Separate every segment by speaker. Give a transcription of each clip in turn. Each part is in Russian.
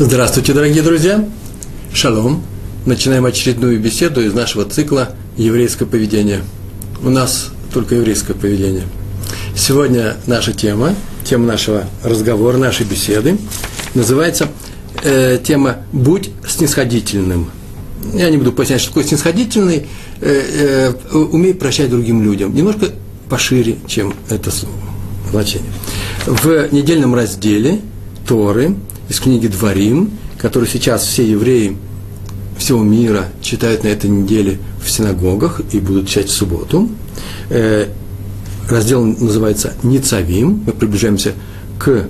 Speaker 1: Здравствуйте, дорогие друзья! Шалом! Начинаем очередную беседу из нашего цикла «Еврейское поведение». У нас только еврейское поведение. Сегодня наша тема, тема нашего разговора, нашей беседы, называется э, тема «Будь снисходительным». Я не буду пояснять, что такое снисходительный, э, э, умей прощать другим людям. Немножко пошире, чем это слово, значение. В недельном разделе Торы – из книги Дворим, который сейчас все евреи всего мира читают на этой неделе в синагогах и будут читать в субботу. Э, раздел называется «Ницавим». Мы приближаемся к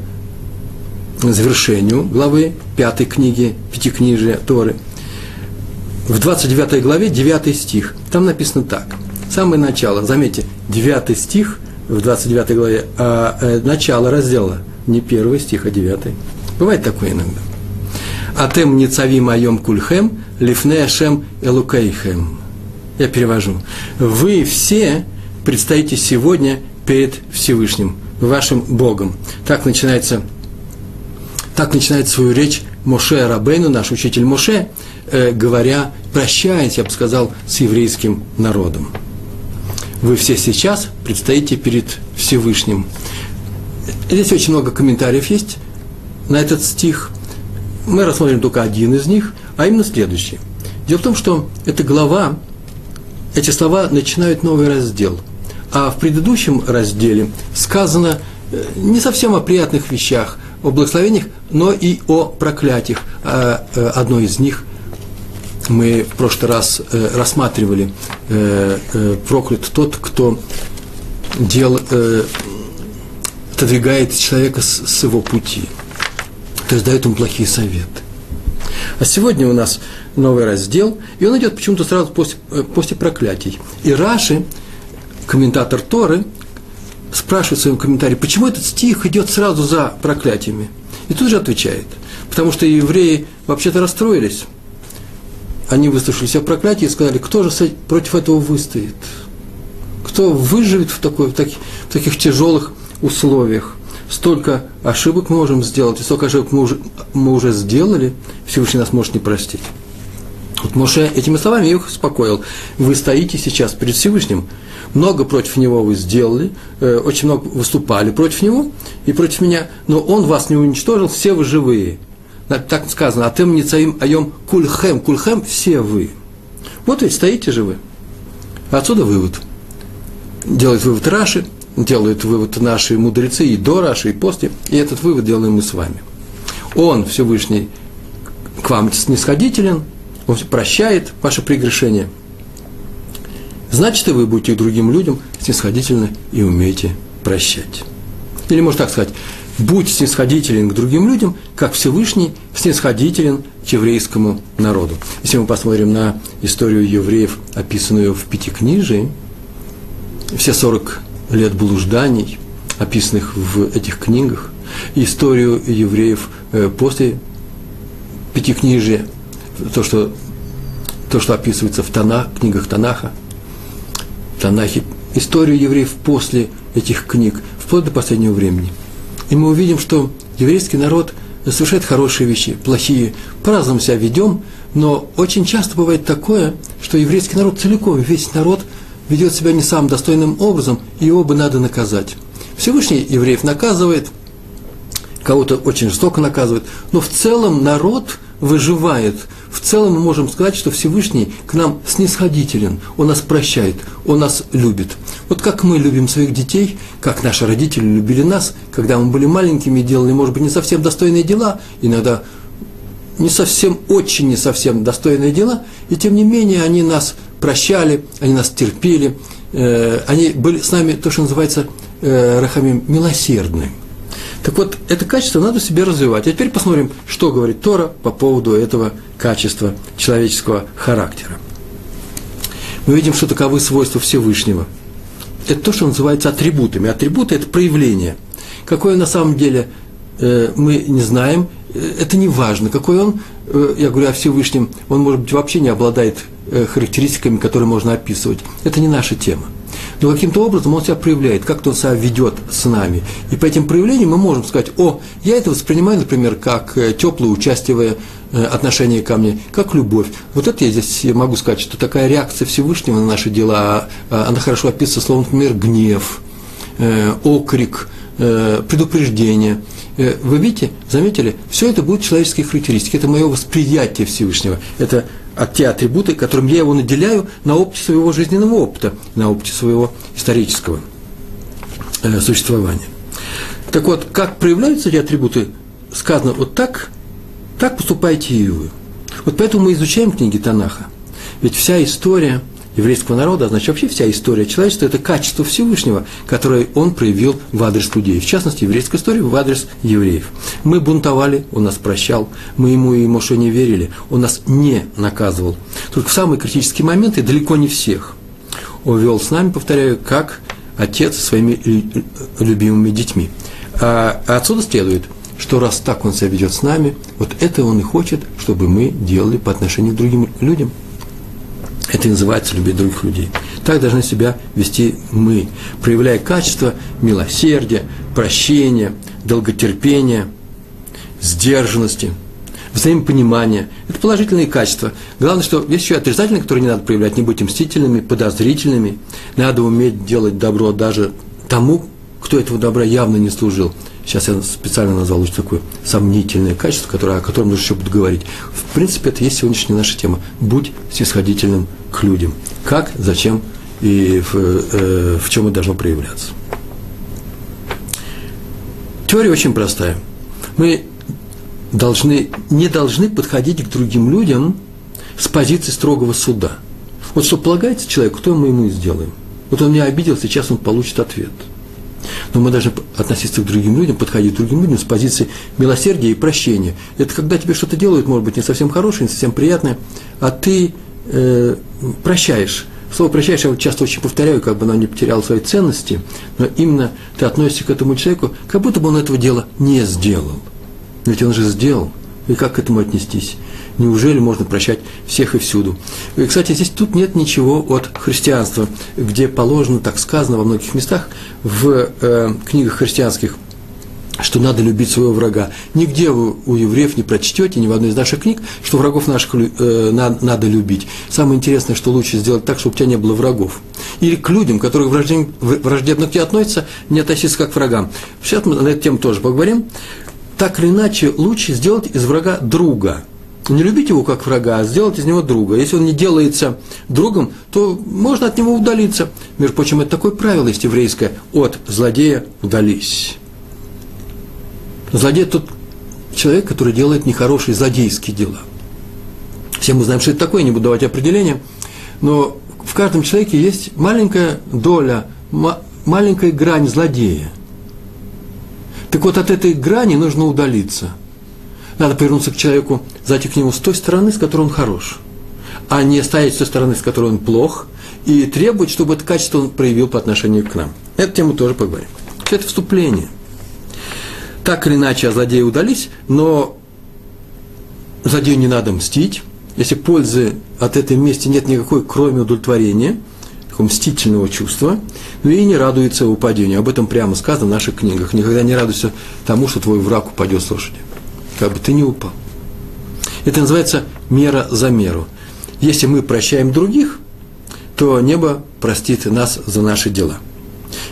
Speaker 1: завершению главы пятой книги, пятикнижия Торы. В 29 главе 9 стих. Там написано так. Самое начало, заметьте, 9 стих в 29 главе, а э, начало раздела, не первый стих, а 9. Бывает такое иногда. Атем ницави моем кульхем, лифне элукейхем. Я перевожу. Вы все предстоите сегодня перед Всевышним, вашим Богом. Так начинается, так начинает свою речь Моше Рабейну, наш учитель Моше, э, говоря, прощаясь, я бы сказал, с еврейским народом. Вы все сейчас предстоите перед Всевышним. Здесь очень много комментариев есть на этот стих. Мы рассмотрим только один из них, а именно следующий. Дело в том, что эта глава, эти слова начинают новый раздел. А в предыдущем разделе сказано э, не совсем о приятных вещах, о благословениях, но и о проклятиях. А, э, одно из них мы в прошлый раз э, рассматривали проклят тот, кто дел, отодвигает человека с его пути то есть дает ему плохие советы. А сегодня у нас новый раздел, и он идет почему-то сразу после, э, после проклятий. И Раши, комментатор Торы, спрашивает в своем комментарии, почему этот стих идет сразу за проклятиями. И тут же отвечает, потому что евреи вообще-то расстроились. Они выслушали все проклятия и сказали, кто же против этого выстоит? Кто выживет в, такой, в, таких, в таких тяжелых условиях? Столько ошибок мы можем сделать, и столько ошибок мы уже, мы уже сделали, Всевышний нас может не простить. Вот Моше этими словами их успокоил. Вы стоите сейчас перед Всевышним, много против него вы сделали, э, очень много выступали против него и против меня, но он вас не уничтожил, все вы живые. Так сказано, а тем не цаим айом кульхем, кульхем все вы. Вот ведь стоите же вы. Отсюда вывод. Делает вывод Раши – делают вывод наши мудрецы и до Раши, и после, и этот вывод делаем мы с вами. Он, Всевышний, к вам снисходителен, он прощает ваше прегрешение. Значит, и вы будете другим людям снисходительны и умеете прощать. Или можно так сказать, будь снисходителен к другим людям, как Всевышний снисходителен к еврейскому народу. Если мы посмотрим на историю евреев, описанную в Пятикнижии, все 40 лет блужданий, описанных в этих книгах, историю евреев э, после Пятикнижия, то, что, то, что описывается в Танах, книгах Танаха, Танахе, историю евреев после этих книг, вплоть до последнего времени. И мы увидим, что еврейский народ совершает хорошие вещи, плохие, по-разному себя ведем, но очень часто бывает такое, что еврейский народ целиком, весь народ – ведет себя не самым достойным образом, его бы надо наказать. Всевышний евреев наказывает, кого-то очень жестоко наказывает, но в целом народ выживает. В целом мы можем сказать, что Всевышний к нам снисходителен, Он нас прощает, Он нас любит. Вот как мы любим своих детей, как наши родители любили нас, когда мы были маленькими делали, может быть, не совсем достойные дела, иногда не совсем, очень не совсем достойные дела, и тем не менее они нас прощали, они нас терпели, э, они были с нами, то, что называется, э, рахамим, милосердны. Так вот, это качество надо себе развивать. А теперь посмотрим, что говорит Тора по поводу этого качества человеческого характера. Мы видим, что таковы свойства Всевышнего. Это то, что называется атрибутами. Атрибуты – это проявление. Какое на самом деле э, мы не знаем, это не важно. Какой он, я говорю о Всевышнем, он, может быть, вообще не обладает Э, характеристиками, которые можно описывать. Это не наша тема. но каким-то образом он себя проявляет, как-то он себя ведет с нами. И по этим проявлениям мы можем сказать, о, я это воспринимаю, например, как э, теплое участие э, отношение ко мне, как любовь. Вот это я здесь могу сказать, что такая реакция Всевышнего на наши дела, а, она хорошо описывается словом, например, гнев, э, окрик, предупреждение. Вы видите, заметили, все это будут человеческие характеристики, это мое восприятие Всевышнего, это те атрибуты, которым я его наделяю на опыте своего жизненного опыта, на опыте своего исторического э, существования. Так вот, как проявляются эти атрибуты, сказано вот так, так поступайте и вы. Вот поэтому мы изучаем книги Танаха. Ведь вся история – еврейского народа, а значит вообще вся история человечества – это качество Всевышнего, которое он проявил в адрес людей, в частности, еврейская история в адрес евреев. Мы бунтовали, он нас прощал, мы ему и Моше не верили, он нас не наказывал. Только в самые критические моменты, далеко не всех, он вел с нами, повторяю, как отец со своими любимыми детьми. А отсюда следует, что раз так он себя ведет с нами, вот это он и хочет, чтобы мы делали по отношению к другим людям – это и называется любить других людей. Так должны себя вести мы, проявляя качество милосердия, прощения, долготерпения, сдержанности, взаимопонимания. Это положительные качества. Главное, что есть еще отрицательные, которые не надо проявлять, не будьте мстительными, подозрительными. Надо уметь делать добро даже тому, кто этого добра явно не служил. Сейчас я специально назвал очень такое сомнительное качество, которое, о котором еще буду говорить. В принципе, это есть сегодняшняя наша тема. Будь снисходительным к людям. Как, зачем и в, э, в чем это должно проявляться. Теория очень простая. Мы должны, не должны подходить к другим людям с позиции строгого суда. Вот что полагается человеку, то мы ему и сделаем. Вот он меня обидел, сейчас он получит ответ. Но мы должны относиться к другим людям, подходить к другим людям с позиции милосердия и прощения. Это когда тебе что-то делают, может быть, не совсем хорошее, не совсем приятное, а ты э, прощаешь. Слово прощаешь я часто очень повторяю, как бы оно не потеряло своей ценности, но именно ты относишься к этому человеку, как будто бы он этого дела не сделал. Ведь он же сделал. И как к этому отнестись? Неужели можно прощать всех и всюду? И, кстати, здесь тут нет ничего от христианства, где положено, так сказано во многих местах, в э, книгах христианских – что надо любить своего врага. Нигде вы у евреев не прочтете, ни в одной из наших книг, что врагов наших э, надо, надо любить. Самое интересное, что лучше сделать так, чтобы у тебя не было врагов. Или к людям, которые враждебно, враждебно к тебе относятся, не относиться как к врагам. Сейчас мы на эту тему тоже поговорим. Так или иначе, лучше сделать из врага друга. Не любить его как врага, а сделать из него друга. Если он не делается другом, то можно от него удалиться. Между прочим, это такое правило есть еврейское. От злодея удались. Злодей – тот человек, который делает нехорошие злодейские дела. Все мы знаем, что это такое, не буду давать определение, но в каждом человеке есть маленькая доля, маленькая грань злодея. Так вот, от этой грани нужно удалиться. Надо повернуться к человеку, зайти к нему с той стороны, с которой он хорош, а не стоять с той стороны, с которой он плох, и требовать, чтобы это качество он проявил по отношению к нам. Эту тему тоже поговорим. Все это вступление – так или иначе, а злодеи удались, но злодею не надо мстить. Если пользы от этой мести нет никакой, кроме удовлетворения, мстительного чувства, ну и не радуется упадению. Об этом прямо сказано в наших книгах. Никогда не радуйся тому, что твой враг упадет с лошади. Как бы ты не упал. Это называется мера за меру. Если мы прощаем других, то небо простит нас за наши дела –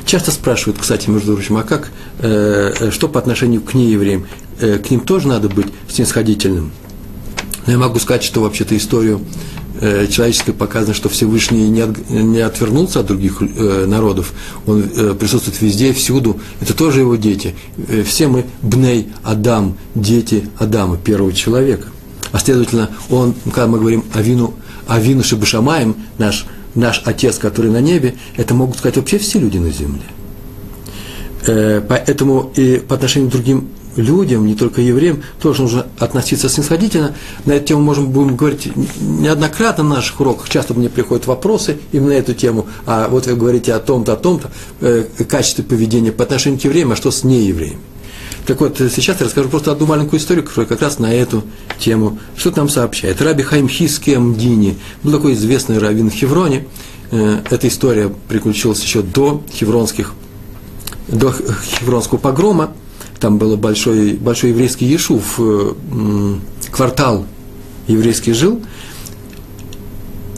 Speaker 1: Часто спрашивают, кстати, между прочим, а как, э, э, что по отношению к неевреям? Э, к ним тоже надо быть снисходительным. Но я могу сказать, что вообще-то историю человеческой показано, что Всевышний не, от, не отвернулся от других э, народов, он э, присутствует везде, всюду. Это тоже его дети. Э, все мы бней Адам, дети Адама, первого человека. А следовательно, он, когда мы говорим о вину, о вину Шабашамаем, наш наш Отец, который на небе, это могут сказать вообще все люди на земле. Э, поэтому и по отношению к другим людям, не только евреям, тоже нужно относиться снисходительно. На эту тему можем будем говорить неоднократно на наших уроках. Часто мне приходят вопросы именно на эту тему. А вот вы говорите о том-то, о том-то, э, качестве поведения по отношению к евреям, а что с неевреями. Так вот, сейчас я расскажу просто одну маленькую историю, которая как раз на эту тему что-то нам сообщает. Раби Хайм Хиски Амдини был такой известный раввин в Хевроне, э, эта история приключилась еще до хевронских, до хевронского погрома. Там был большой, большой еврейский ешув, э, квартал еврейский жил.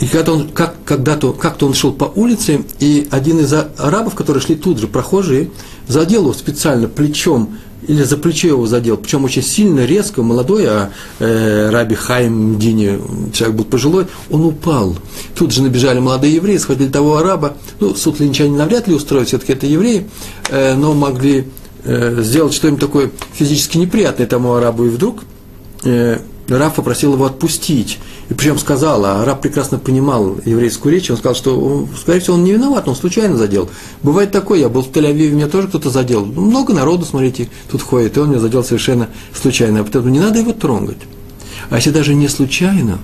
Speaker 1: И когда он, как, когда-то, как-то он шел по улице, и один из арабов, которые шли тут же, прохожие, задел его специально плечом или за плечо его задел, причем очень сильно, резко, молодой, а э, Раби Хайм Дини, человек был пожилой, он упал. Тут же набежали молодые евреи, схватили того араба, ну, суд линчане навряд ли устроить, все-таки это евреи, э, но могли сделать что-нибудь такое физически неприятное тому арабу, и вдруг э, Раб попросил его отпустить. И причем сказал, а раб прекрасно понимал еврейскую речь, он сказал, что, скорее всего, он не виноват, он случайно задел. Бывает такое, я был в Тель-Авиве, меня тоже кто-то задел. Ну, много народу, смотрите, тут ходит, и он меня задел совершенно случайно. Поэтому не надо его трогать. А если даже не случайно,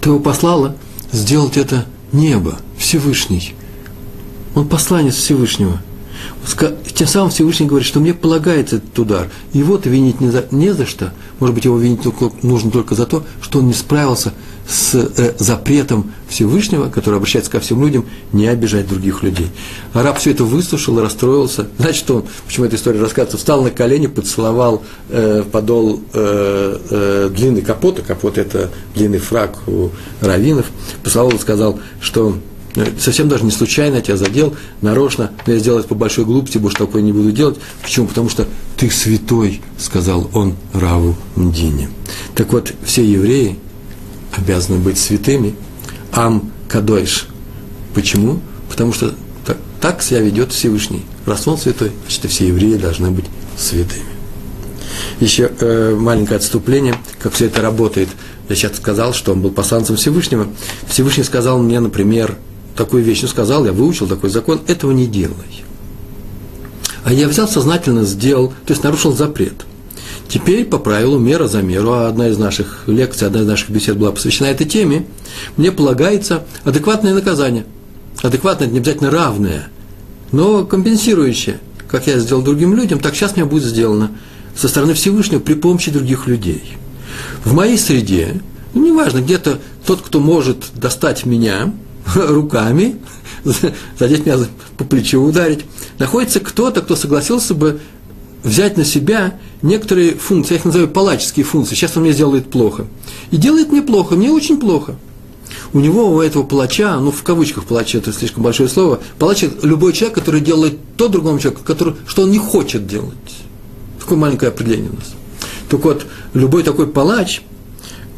Speaker 1: то его послало сделать это небо, Всевышний. Он посланец Всевышнего – тем самым Всевышний говорит, что мне полагается этот удар. Его-то винить не за, не за что. Может быть, его винить только, нужно только за то, что он не справился с э, запретом Всевышнего, который обращается ко всем людям, не обижать других людей. Араб все это выслушал, расстроился. Значит, он, почему эта история рассказывается, встал на колени, поцеловал э, подол э, э, длинный капота, капот – это длинный фраг у раввинов, поцеловал и сказал, что совсем даже не случайно тебя задел, нарочно, но я сделал это по большой глупости, больше такое не буду делать. Почему? Потому что ты святой, сказал он Раву Мдине. Так вот, все евреи обязаны быть святыми. Ам Кадойш. Почему? Потому что так, так себя ведет Всевышний. Раз он святой, значит, все евреи должны быть святыми. Еще э, маленькое отступление, как все это работает. Я сейчас сказал, что он был посланцем Всевышнего. Всевышний сказал мне, например, такую вещь ну, сказал, я выучил такой закон, этого не делай. А я взял сознательно, сделал, то есть нарушил запрет. Теперь по правилу мера за меру, а одна из наших лекций, одна из наших бесед была посвящена этой теме, мне полагается адекватное наказание. Адекватное, не обязательно равное, но компенсирующее. Как я сделал другим людям, так сейчас мне будет сделано со стороны Всевышнего при помощи других людей. В моей среде, ну, неважно, где-то тот, кто может достать меня – руками, задеть меня по плечу, ударить, находится кто-то, кто согласился бы взять на себя некоторые функции, я их называю палаческие функции, сейчас он мне сделает плохо. И делает мне плохо, мне очень плохо. У него, у этого палача, ну в кавычках палача, это слишком большое слово, палач – любой человек, который делает то другому человеку, который, что он не хочет делать. Такое маленькое определение у нас. Так вот, любой такой палач –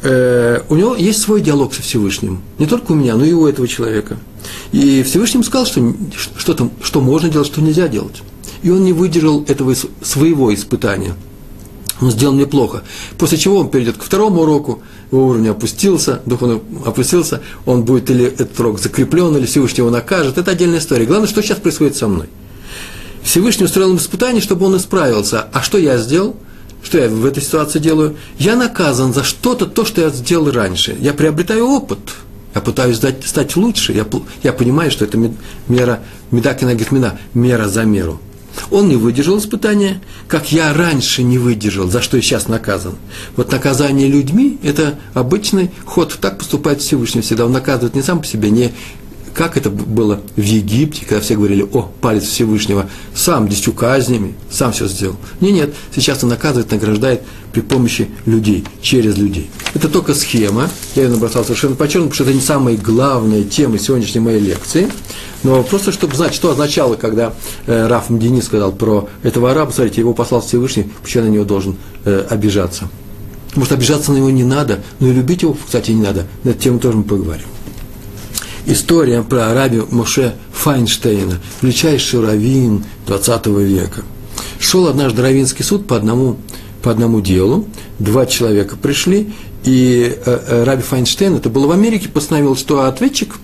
Speaker 1: э, у него есть свой диалог со Всевышним. Не только у меня, но и у этого человека. И Всевышний сказал, что, что, там, что можно делать, что нельзя делать. И он не выдержал этого своего испытания. Он сделал неплохо. После чего он перейдет к второму уроку, его уровень опустился, дух он опустился, он будет или этот урок закреплен, или Всевышний его накажет. Это отдельная история. Главное, что сейчас происходит со мной. Всевышний устроил им испытание, чтобы он исправился. А что я сделал? Что я в этой ситуации делаю? Я наказан за что-то, то, что я сделал раньше. Я приобретаю опыт. Я пытаюсь стать, стать лучше. Я, я понимаю, что это мера, медакина гетмина, мера за меру. Он не выдержал испытания, как я раньше не выдержал, за что я сейчас наказан. Вот наказание людьми – это обычный ход. Так поступает Всевышний всегда. Он наказывает не сам по себе, не как это было в Египте, когда все говорили, о, палец Всевышнего, сам десятью казнями, сам все сделал. Нет, нет, сейчас он наказывает, награждает при помощи людей, через людей. Это только схема, я ее набросал совершенно по-черному, потому что это не самая главная тема сегодняшней моей лекции, но просто чтобы знать, что означало, когда э, Раф Мдини сказал про этого араба, смотрите, его послал Всевышний, почему на него должен э, обижаться. Может, обижаться на него не надо, но и любить его, кстати, не надо. На эту тему тоже мы поговорим история про раби Моше Файнштейна, величайший раввин 20 века. Шел однажды раввинский суд по одному, по одному делу, два человека пришли, и э, э, раби Файнштейн, это было в Америке, постановил, что ответчик,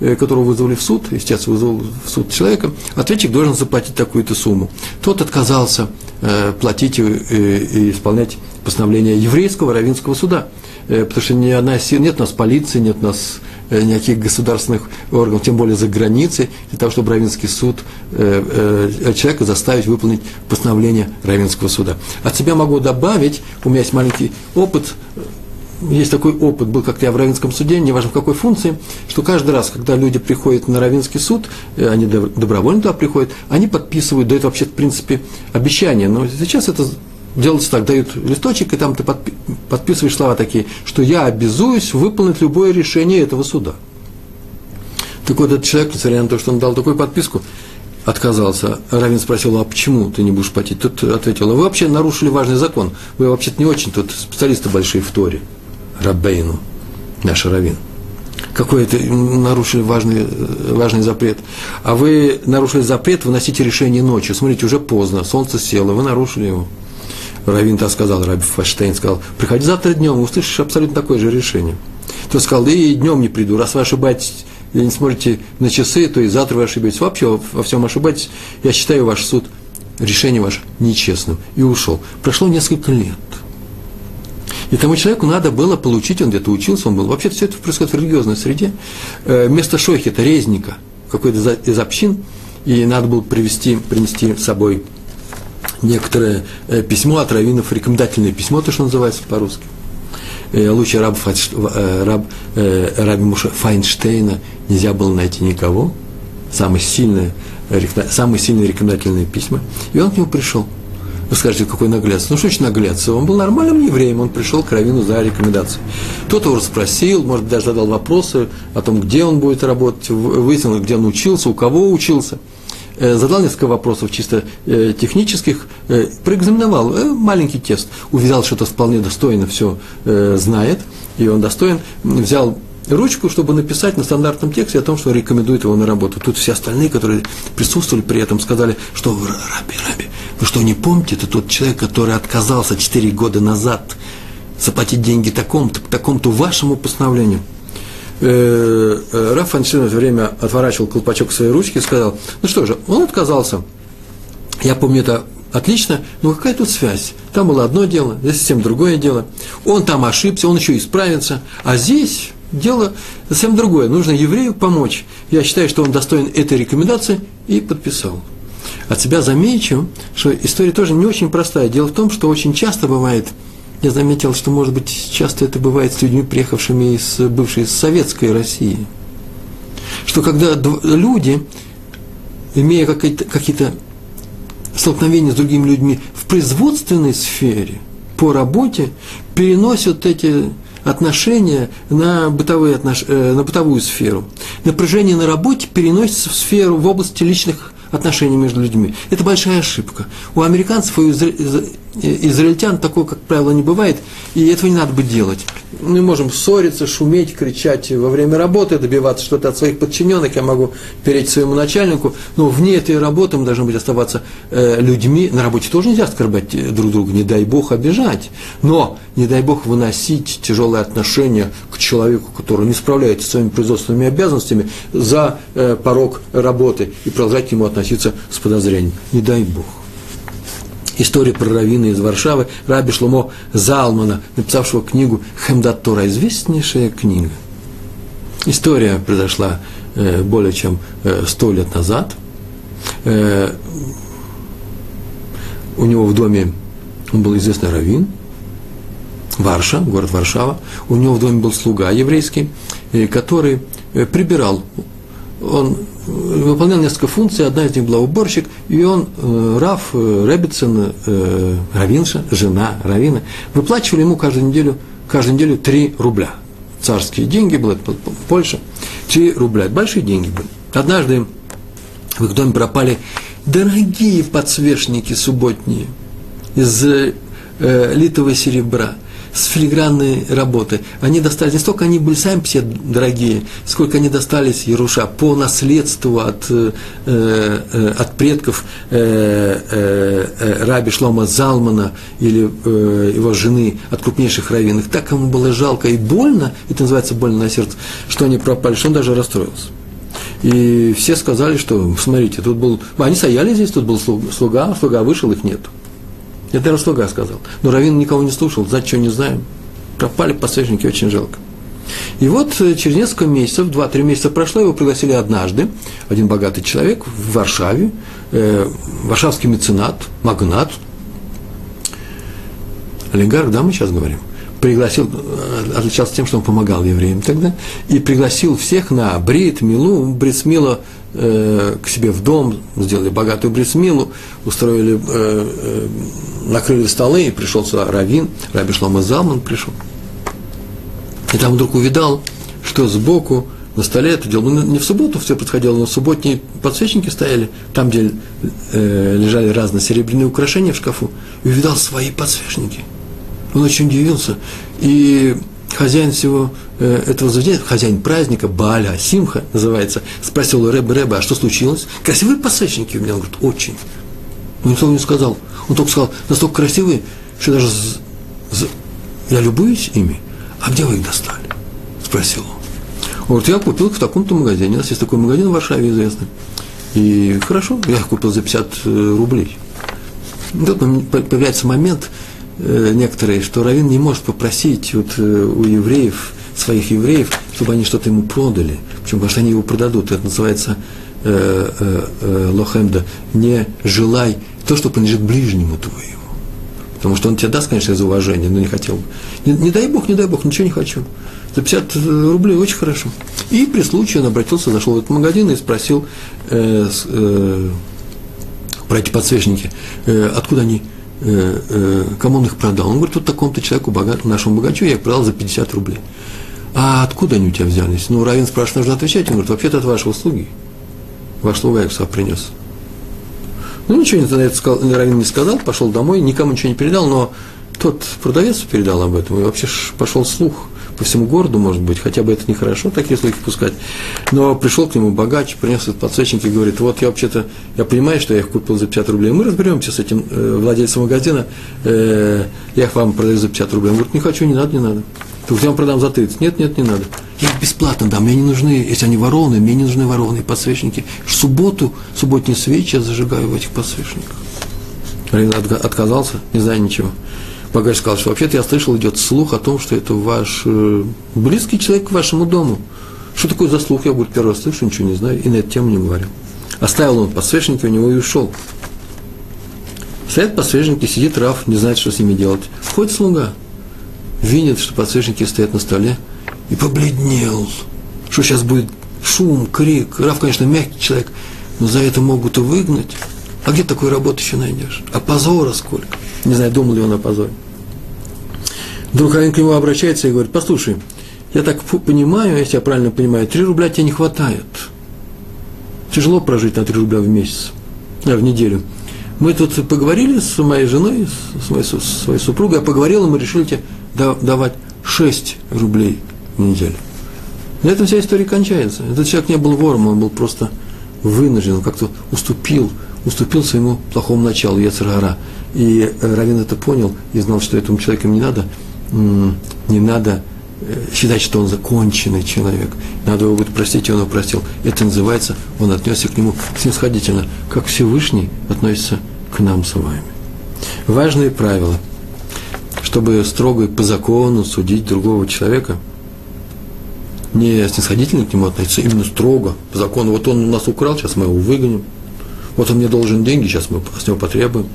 Speaker 1: э, которого вызвали в суд, естественно, вызвал в суд человека, ответчик должен заплатить такую-то сумму. Тот отказался э, платить и, и исполнять постановление еврейского раввинского суда, э, потому что ни одна нет у нас полиции, нет у нас Э, никаких государственных органов, тем более за границей, для того, чтобы Равенский суд э, э, человека заставить выполнить постановление Равенского суда. От себя могу добавить, у меня есть маленький опыт, есть такой опыт, был как-то я в Равинском суде, неважно в какой функции, что каждый раз, когда люди приходят на Равинский суд, э, они добровольно туда приходят, они подписывают, дают вообще, в принципе, обещание. Но сейчас это делается так, дают листочек, и там ты подписываешь слова такие, что я обязуюсь выполнить любое решение этого суда. Так вот, этот человек, несмотря на то, что он дал такую подписку, отказался. Равин спросил, а почему ты не будешь платить? Тот ответил, вы вообще нарушили важный закон. Вы вообще-то не очень тут специалисты большие в Торе. Раббейну, наш Равин. Какой это нарушили важный, важный запрет? А вы нарушили запрет выносите решение ночью. Смотрите, уже поздно, солнце село, вы нарушили его. Равин так сказал, Раби Фаштейн сказал, приходи завтра днем, услышишь абсолютно такое же решение. Тот сказал, и днем не приду, раз вы ошибаетесь и не смотрите на часы, то и завтра вы ошибетесь. Вообще во всем ошибаетесь. Я считаю ваш суд, решение ваше нечестным. И ушел. Прошло несколько лет. И тому человеку надо было получить, он где-то учился, он был. Вообще все это происходит в религиозной среде. Э, вместо шохета, резника, какой-то из общин, и надо было привести, принести с собой некоторое э, письмо от раввинов, рекомендательное письмо, то, что называется по-русски. Э, лучше раб, раб, раби Муша Файнштейна нельзя было найти никого. Самые сильные, самые сильные рекомендательные письма. И он к нему пришел – вы скажете, какой наглец. Ну, что значит наглец? Он был нормальным евреем, он пришел к Равину за рекомендацией. Тот его расспросил, может, даже задал вопросы о том, где он будет работать, выяснил, где он учился, у кого учился. Э, задал несколько вопросов чисто э, технических, э, проэкзаменовал маленький тест, увидел, что это вполне достойно все знает, и он достоин, взял ручку, чтобы написать на стандартном тексте о том, что рекомендует его на работу. Тут все остальные, которые присутствовали при этом, сказали, что раби, раби, вы что, не помните, это тот человек, который отказался 4 года назад заплатить деньги такому-то, такому-то вашему постановлению. Э, э, Раф Фаншин в это время отворачивал колпачок своей ручки и сказал, ну что же, он отказался. Я помню это отлично, но какая тут связь? Там было одно дело, здесь совсем другое дело. Он там ошибся, он еще исправится, а здесь дело совсем другое. Нужно еврею помочь. Я считаю, что он достоин этой рекомендации и подписал. От себя замечу, что история тоже не очень простая. Дело в том, что очень часто бывает, я заметил, что, может быть, часто это бывает с людьми, приехавшими из бывшей советской России, что когда люди, имея какие-то столкновения с другими людьми в производственной сфере, по работе, переносят эти отношения на, бытовые отнош... Э, на бытовую сферу. Напряжение на работе переносится в сферу, в области личных отношений между людьми. Это большая ошибка. У американцев и у израильтян такого, как правило, не бывает, и этого не надо бы делать. Мы можем ссориться, шуметь, кричать во время работы, добиваться что-то от своих подчиненных, я могу переть своему начальнику, но вне этой работы мы должны быть оставаться э, людьми. На работе тоже нельзя оскорблять э, друг друга, не дай бог обижать, но не дай бог выносить тяжелые отношения к человеку, который не справляется со своими производственными обязанностями за э, порог работы и продолжать к нему относиться с подозрением. Не дай бог история про раввина из Варшавы, Раби Шломо Залмана, написавшего книгу Хемдат Тора, известнейшая книга. История произошла э, более чем э, сто лет назад. Э, у него в доме он был известный раввин, Варша, город Варшава. У него в доме был слуга еврейский, который прибирал. Он выполнял несколько функций, одна из них была уборщик, и он, э, Раф э, Ребетсон, э, Равинша, жена Равина, выплачивали ему каждую неделю, каждую неделю 3 рубля. Царские деньги были, это Польша, 3 рубля, большие деньги были. Однажды в их доме пропали дорогие подсвечники субботние из э, литого серебра – с филигранной работы. Они достались, не столько они были сами все дорогие, сколько они достались Яруша по наследству от, э, э, от предков э, э, э, раби Шлома Залмана или э, его жены от крупнейших раввинов. Так ему было жалко и больно, это называется больно на сердце, что они пропали, что он даже расстроился. И все сказали, что, смотрите, тут был, они стояли здесь, тут был слуга, слуга вышел, их нету. Это даже слуга сказал. Но Равин никого не слушал, за что не знаем. Пропали посвященники, очень жалко. И вот э, через несколько месяцев, два-три месяца прошло, его пригласили однажды, один богатый человек в Варшаве, э, варшавский меценат, магнат, олигарх, да, мы сейчас говорим, пригласил, э, отличался тем, что он помогал евреям тогда, и пригласил всех на брит, милу, брит мила э, к себе в дом, сделали богатую брит милу, устроили, э, э, накрыли столы, и пришел сюда Равин, Раби Шлома Залман пришел. И там вдруг увидал, что сбоку на столе это дело, ну, не в субботу все происходило, но субботние подсвечники стояли, там, где лежали разные серебряные украшения в шкафу, и увидал свои подсвечники – он очень удивился. И хозяин всего этого заведения, хозяин праздника, Баля, Симха называется, спросил Рэба, Рэба, а что случилось? Красивые посадники у меня? Он говорит, очень. Он ничего не сказал. Он только сказал, настолько красивые, что даже з- з- я любуюсь ими. А где вы их достали? Спросил он. Он говорит, я купил их в таком-то магазине. У нас есть такой магазин в Варшаве известный. И хорошо, я их купил за 50 э, рублей. И тут появляется момент, Э, некоторые, что Равин не может попросить вот э, у евреев, своих евреев, чтобы они что-то ему продали. Почему? Потому что они его продадут. Это называется э, э, э, лохемда. Не желай то, что принадлежит ближнему твоему. Потому что он тебе даст, конечно, из уважения, но не хотел бы. Не, не дай Бог, не дай Бог, ничего не хочу. За 50 рублей очень хорошо. И при случае он обратился, зашел в этот магазин и спросил э, э, про эти подсвечники, э, откуда они Э, э, кому он их продал? Он говорит, вот такому-то человеку, богат, нашему богачу, я их продал за 50 рублей. А откуда они у тебя взялись? Ну, Равин спрашивает, нужно отвечать. Он говорит, вообще-то это ваши услуги. Ваш слуга я принес. Ну, ничего не, это сказал, Равин не сказал, пошел домой, никому ничего не передал, но тот продавец передал об этом, и вообще пошел слух по всему городу, может быть, хотя бы это нехорошо, такие слухи пускать. Но пришел к нему богач, принес этот подсвечник и говорит, вот я вообще-то, я понимаю, что я их купил за 50 рублей, мы разберемся с этим э, владельцем магазина, э, я их вам продаю за 50 рублей. Он говорит, не хочу, не надо, не надо. Ты я вам продам за 30. Нет, нет, не надо. Я бесплатно дам, мне не нужны, если они ворованные, мне не нужны ворованные подсвечники. В субботу, субботние свечи я зажигаю в этих подсвечниках. Рейн отказался, не знаю ничего. Богач сказал, что вообще-то я слышал, идет слух о том, что это ваш э, близкий человек к вашему дому. Что такое за слух? Я, говорю, первый раз слышу, ничего не знаю, и на эту тему не говорил. Оставил он подсвечники у него и ушел. Стоят подсвечники, сидит Раф, не знает, что с ними делать. Входит слуга, видит, что подсвечники стоят на столе, и побледнел. Что сейчас будет шум, крик. Раф, конечно, мягкий человек, но за это могут и выгнать. А где такой работы еще найдешь? А позора сколько? Не знаю, думал ли он о позоре. Вдруг один к нему обращается и говорит, послушай, я так понимаю, если я правильно понимаю, 3 рубля тебе не хватает. Тяжело прожить на 3 рубля в месяц, а, в неделю. Мы тут поговорили с моей женой, с моей, с своей супругой, я поговорил, и мы решили тебе давать 6 рублей в неделю. На этом вся история кончается. Этот человек не был вором, он был просто вынужден, он как-то уступил, уступил своему плохому началу, Яцергара. И э, Равин это понял и знал, что этому человеку не надо, не надо э, считать, что он законченный человек. Надо его будет простить, и он его простил. Это называется, он отнесся к нему снисходительно, как Всевышний относится к нам с вами. Важные правила. Чтобы строго по закону судить другого человека, не снисходительно к нему относиться, именно строго, по закону. Вот он у нас украл, сейчас мы его выгоним. Вот он мне должен деньги, сейчас мы с него потребуем.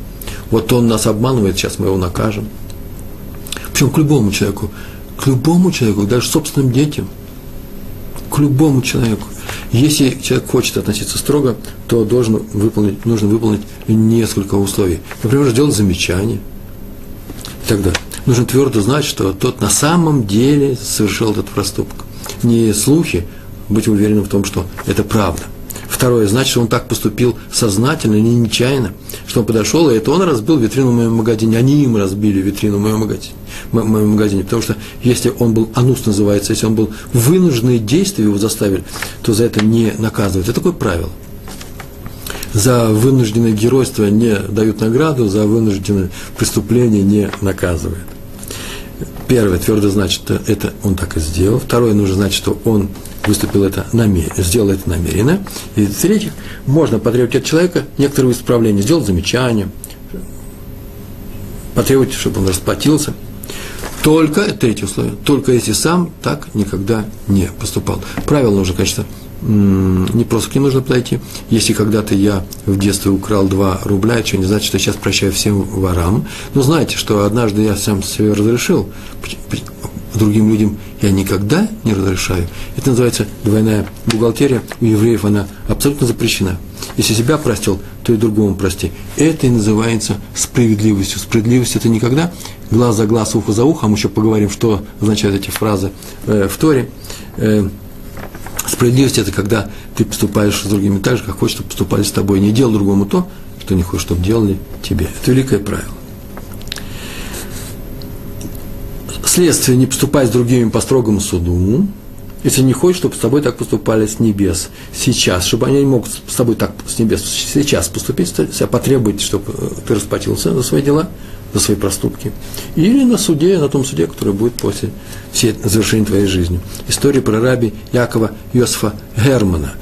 Speaker 1: Вот он нас обманывает, сейчас мы его накажем. Причем к любому человеку, к любому человеку, даже собственным детям, к любому человеку. Если человек хочет относиться строго, то должен выполнить, нужно выполнить несколько условий. Например, сделать замечание и так далее. Нужно твердо знать, что тот на самом деле совершил этот проступок. Не слухи, быть уверенным в том, что это правда – Второе, значит, что он так поступил сознательно, не нечаянно, что он подошел, и это он разбил витрину в моем магазине, они им разбили витрину в моем магазине, моем магазине. Потому что если он был, анус называется, если он был вынужденные действия его заставили, то за это не наказывают. Это такое правило. За вынужденное геройство не дают награду, за вынужденное преступление не наказывают. Первое, твердо значит, что это он так и сделал. Второе, нужно знать, что он выступил это намеренно, сделал это намеренно. И в-третьих, можно потребовать от человека некоторые исправления, сделать замечание, потребовать, чтобы он расплатился. Только, третье условие, только если сам так никогда не поступал. Правила нужно, конечно, не просто к ним нужно подойти. Если когда-то я в детстве украл 2 рубля, это не значит, что я сейчас прощаю всем ворам. Но знаете, что однажды я сам себе разрешил, другим людям я никогда не разрешаю. Это называется двойная бухгалтерия. У евреев она абсолютно запрещена. Если себя простил, то и другому прости. Это и называется справедливостью. Справедливость – это никогда глаз за глаз, ухо за ухо. А мы еще поговорим, что означают эти фразы э, в Торе. Э, Справедливость – это когда ты поступаешь с другими так же, как хочешь, чтобы поступали с тобой. Не делай другому то, что не хочешь, чтобы делали тебе. Это великое правило. Следствие – не поступать с другими по строгому суду, если не хочешь, чтобы с тобой так поступали с небес сейчас, чтобы они не могут с тобой так с небес сейчас поступить, себя потребовать, чтобы ты расплатился за свои дела – за свои проступки, или на суде, на том суде, который будет после завершения твоей жизни. История про раби Якова Йосифа Германа.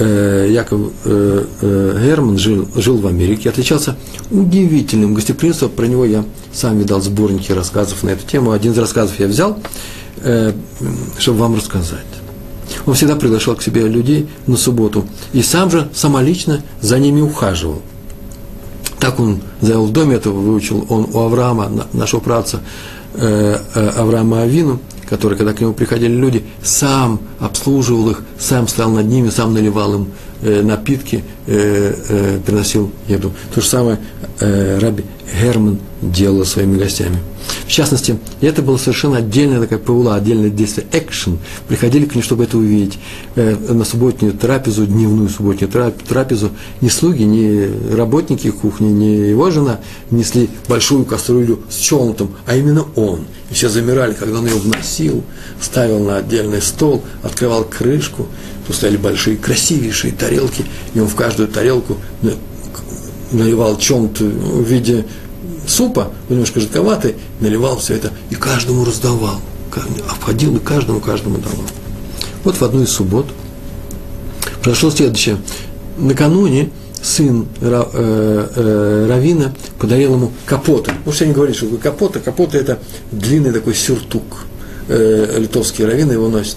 Speaker 1: Э, Яков э, э, Герман жил, жил в Америке, отличался удивительным гостеприимством. Про него я сам видал сборники рассказов на эту тему. Один из рассказов я взял, чтобы вам рассказать. Он всегда приглашал к себе людей на субботу и сам же самолично за ними ухаживал – так он завел в доме, это выучил он у Авраама, нашего праца Авраама Авину, который, когда к нему приходили люди, сам обслуживал их, сам стоял над ними, сам наливал им э, напитки, приносил еду. То же самое Раби Герман делал своими гостями. В частности, это было совершенно отдельная такая паула, отдельное действие, экшен. Приходили к ней, чтобы это увидеть. Э, на субботнюю трапезу, дневную субботнюю трапезу, ни слуги, ни работники кухни, ни его жена несли большую кастрюлю с челнутым, а именно он. И все замирали, когда он ее вносил, ставил на отдельный стол, открывал крышку, тут стояли большие, красивейшие тарелки, и он в каждую тарелку наливал чем-то в виде супа, немножко жидковатый, наливал все это и каждому раздавал. Обходил и каждому, каждому давал. Вот в одну из суббот произошло следующее. Накануне сын э, э, Равина подарил ему капоты. Ну, все не говорит, что капота. Капота – это длинный такой сюртук. Э, литовские раввины его носят.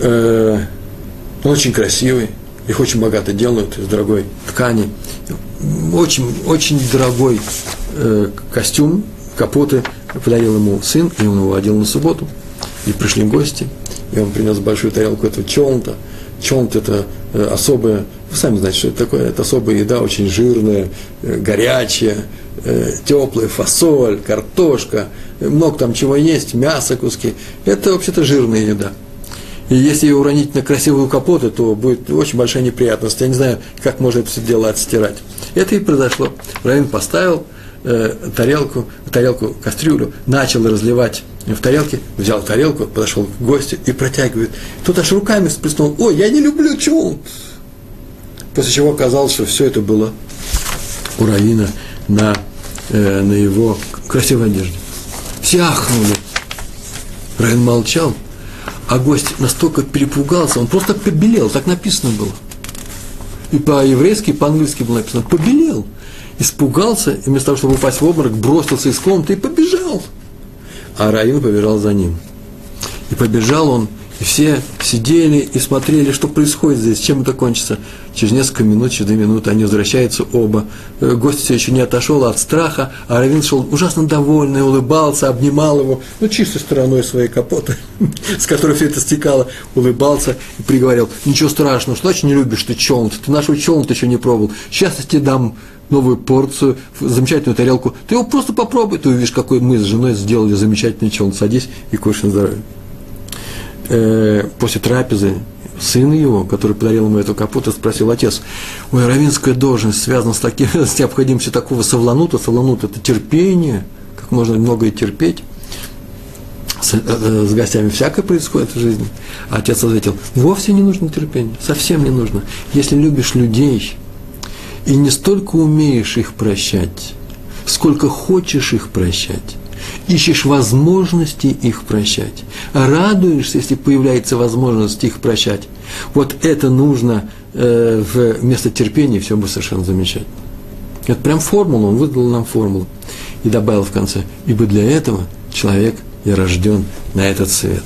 Speaker 1: он очень красивый, их очень богато делают из дорогой ткани очень, очень дорогой э, костюм, капоты подарил ему сын, и он его одел на субботу. И пришли гости, и он принес большую тарелку этого чонта. Чонт – это э, особая, вы сами знаете, что это такое, это особая еда, очень жирная, э, горячая, теплая, фасоль, картошка, много там чего есть, мясо, куски. Это вообще-то жирная еда. И если ее уронить на красивую капоту, то будет очень большая неприятность. Я не знаю, как можно это все дело отстирать. Это и произошло. Равин поставил э, тарелку, тарелку, кастрюлю, начал разливать в тарелке, взял тарелку, подошел к гостю и протягивает. Тот аж руками сплеснул. Ой, я не люблю чулт. После чего оказалось, что все это было у Равина на, э, на его красивой одежде. Все ахнули. Равин молчал, а гость настолько перепугался, он просто побелел, так написано было. И по-еврейски, и по-английски было написано, побелел. Испугался, и вместо того, чтобы упасть в обморок, бросился из комнаты и побежал. А Раин побежал за ним. И побежал он и все сидели и смотрели, что происходит здесь, чем это кончится. Через несколько минут, через две минуты они возвращаются оба. Э, гость все еще не отошел от страха, а Равин шел ужасно довольный, улыбался, обнимал его, ну, чистой стороной своей капоты, с которой все это стекало, улыбался и приговорил, ничего страшного, что значит не любишь ты челнт, ты нашего челнта еще не пробовал, сейчас я тебе дам новую порцию, замечательную тарелку, ты его просто попробуй, ты увидишь, какой мы с женой сделали замечательный челн, садись и кушай на здоровье э, после трапезы сын его, который подарил ему эту капоту, спросил отец, ой, равинская должность связана с, таким, с необходимостью такого совланута, совланут – это терпение, как можно многое терпеть, с, э, э, с гостями всякое происходит в жизни. А отец ответил, вовсе не нужно терпение, совсем не нужно. Если любишь людей и не столько умеешь их прощать, сколько хочешь их прощать, ищешь возможности их прощать, радуешься, если появляется возможность их прощать. Вот это нужно э, вместо терпения, все бы совершенно замечательно. Это прям формула, он выдал нам формулу и добавил в конце, ибо для этого человек и рожден на этот свет.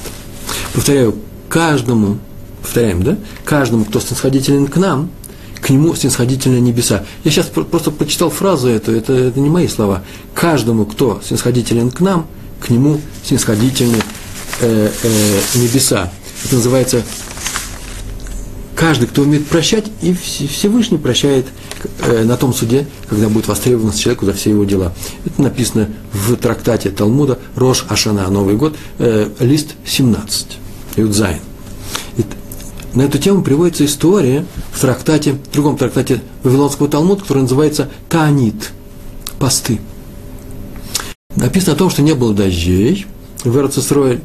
Speaker 1: Повторяю, каждому, повторяем, да, каждому, кто снисходителен к нам, к нему снисходительны небеса. Я сейчас просто прочитал фразу эту, это, это не мои слова. Каждому, кто снисходителен к нам, к нему снисходительны э, э, небеса. Это называется каждый, кто умеет прощать, и Всевышний прощает э, на том суде, когда будет востребован человеку за все его дела. Это написано в трактате Талмуда Рош Ашана, Новый год, э, лист 17, Юдзайн. На эту тему приводится история в трактате, в другом трактате Вавилонского Талмуда, который называется Таанит, посты. Написано о том, что не было дождей в Эрцисроэль,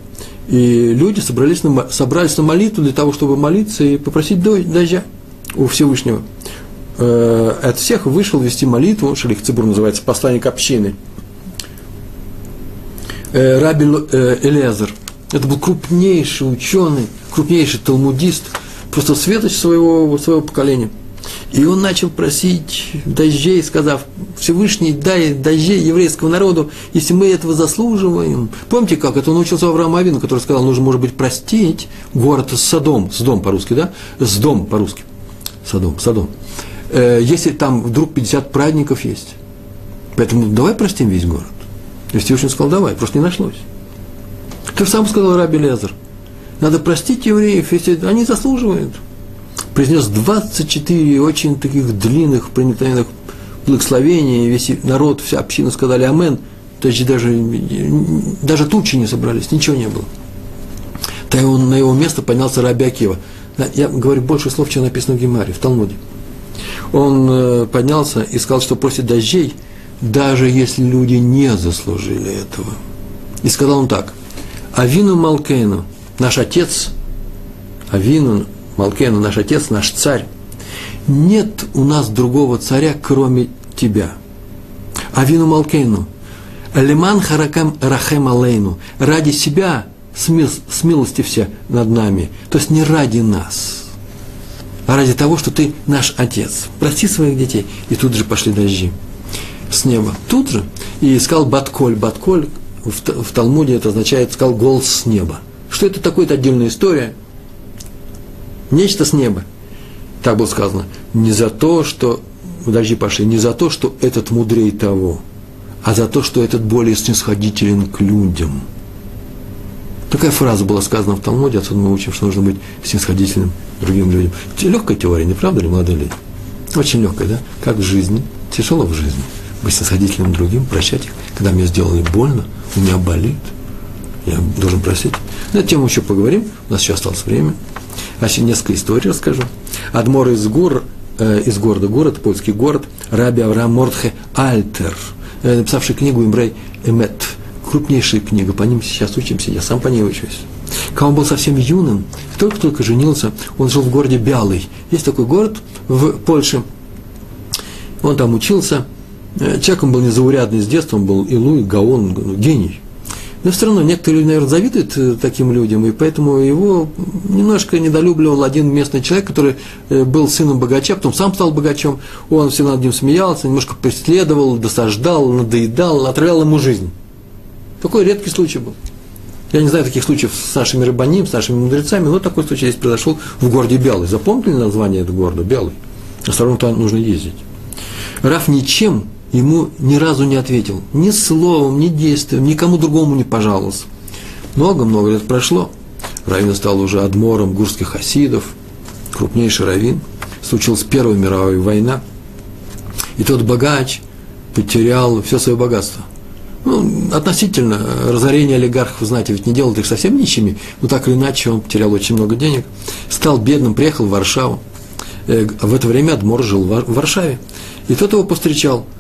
Speaker 1: и люди собрались на, собрались на молитву для того, чтобы молиться и попросить дождя у Всевышнего. Э, от всех вышел вести молитву, Шалих Цибур называется, посланник общины. Э, Раби э, Элезер. Это был крупнейший ученый, крупнейший талмудист, просто светоч своего, своего поколения – и он начал просить дождей, сказав, Всевышний, дай дождей еврейскому народу, если мы этого заслуживаем. Помните, как это он учился у Авраама Авину, который сказал, нужно, может быть, простить город Садом, с дом по-русски, да? С дом по-русски. Садом, Садом. Э, если там вдруг 50 праздников есть. Поэтому давай простим весь город. И Всевышний сказал, давай, просто не нашлось. То же самое сказал Раби Лезер. Надо простить евреев, если они заслуживают – произнес 24 очень таких длинных проникновенных благословений, весь народ, вся община сказали «Амен», то есть даже, даже тучи не собрались, ничего не было. То он, на его место поднялся Раби Акива. Я говорю больше слов, чем написано в Гемаре, в Талмуде. Он э, поднялся и сказал, что просит дождей, даже если люди не заслужили этого. И сказал он так, Авину Малкейну, наш отец, Авину, Малкену, наш отец, наш царь, нет у нас другого царя, кроме тебя. Авину Малкейну, Лиман Харакам Рахем Алейну, ради себя смилости все над нами, то есть не ради нас, а ради того, что ты наш отец. Прости своих детей. И тут же пошли дожди с неба. Тут же. И искал Батколь. Батколь в, в Талмуде это означает, сказал голос с неба. Что это такое, это отдельная история – нечто с неба. Так было сказано. Не за то, что дожди пошли, не за то, что этот мудрее того, а за то, что этот более снисходителен к людям. Такая фраза была сказана в Талмуде, отсюда мы учим, что нужно быть снисходительным другим людям. Легкая теория, не правда ли, молодые люди? Очень легкая, да? Как в жизни, тяжело в жизни. Быть снисходительным другим, прощать их. Когда мне сделали больно, у меня болит, я должен просить. На эту тему еще поговорим, у нас еще осталось время. Значит, несколько историй расскажу. Адмор из гор, э, из города, город, польский город, Раби Авраам Мортхе Альтер, э, написавший книгу Имбрей Эмет, крупнейшая книга, по ним сейчас учимся, я сам по ней учусь. Когда он был совсем юным, только-только женился, он жил в городе Бялый. Есть такой город в Польше. Он там учился. Э, человек он был незаурядный с детства, он был Илуй, Гаон, ну, гений. Но все равно некоторые люди, наверное, завидуют э, таким людям, и поэтому его немножко недолюбливал один местный человек, который э, был сыном богача, потом сам стал богачом, он все над ним смеялся, немножко преследовал, досаждал, надоедал, отравлял ему жизнь. Такой редкий случай был. Я не знаю таких случаев с нашими рыбаним, с нашими мудрецами, но такой случай здесь произошел в городе Белый. Запомнили название этого города? Белый. Равно туда нужно ездить. Раф ничем ему ни разу не ответил. Ни словом, ни действием, никому другому не пожаловался. Много-много лет прошло. Равин стал уже адмором гурских хасидов, крупнейший равин. Случилась Первая мировая война. И тот богач потерял все свое богатство. Ну, относительно разорения олигархов, знаете, ведь не делал их совсем нищими, но так или иначе он потерял очень много денег, стал бедным, приехал в Варшаву. Э, в это время Адмор жил в Варшаве. И тот его повстречал –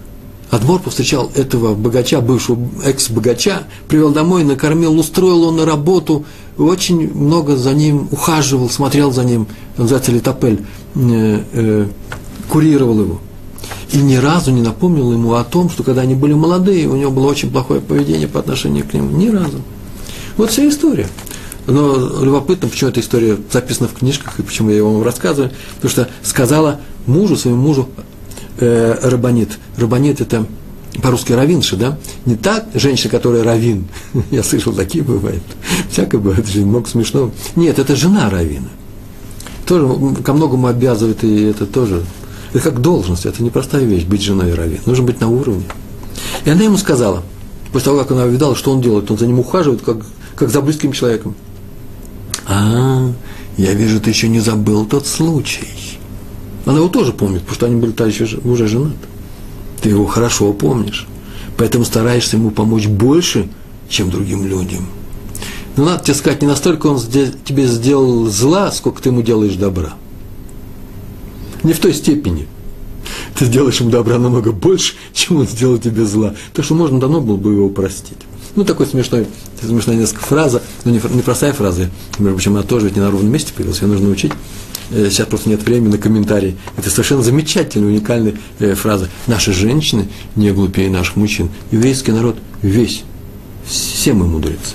Speaker 1: Адмор повстречал этого богача, бывшего экс-богача, привел домой, накормил, устроил он на работу, очень много за ним ухаживал, смотрел за ним, называется Литопель, э, э, курировал его. И ни разу не напомнил ему о том, что когда они были молодые, у него было очень плохое поведение по отношению к нему. Ни разу. Вот вся история. Но любопытно, почему эта история записана в книжках и почему я вам рассказываю. Потому что сказала мужу, своему мужу, э, рабанит. Рабанит – это по-русски равинша, да? Не та женщина, которая равин. Я слышал, такие бывают. Всякое бывает, много смешного. Нет, это жена равина. Тоже ко многому обязывает, и это тоже, это как должность, это непростая вещь, быть женой равина. Нужно быть на уровне. И она ему сказала, после того, как она увидала, что он делает, он за ним ухаживает, как, как за близким человеком. А, я вижу, ты еще не забыл тот случай. Она его тоже помнит, потому что они были тогда еще уже женаты. Ты его хорошо помнишь. Поэтому стараешься ему помочь больше, чем другим людям. Но надо тебе сказать, не настолько он тебе сделал зла, сколько ты ему делаешь добра. Не в той степени. Ты сделаешь ему добра намного больше, чем он сделал тебе зла. Так что можно давно было бы его простить. Ну, такой смешной, смешная несколько фраза, но не, не простая фраза, между прочим, она тоже ведь не на ровном месте появилась, ее нужно учить. Э, сейчас просто нет времени на комментарии. Это совершенно замечательная, уникальная э, фраза. Наши женщины не глупее наших мужчин. Еврейский народ весь, все мы мудрецы.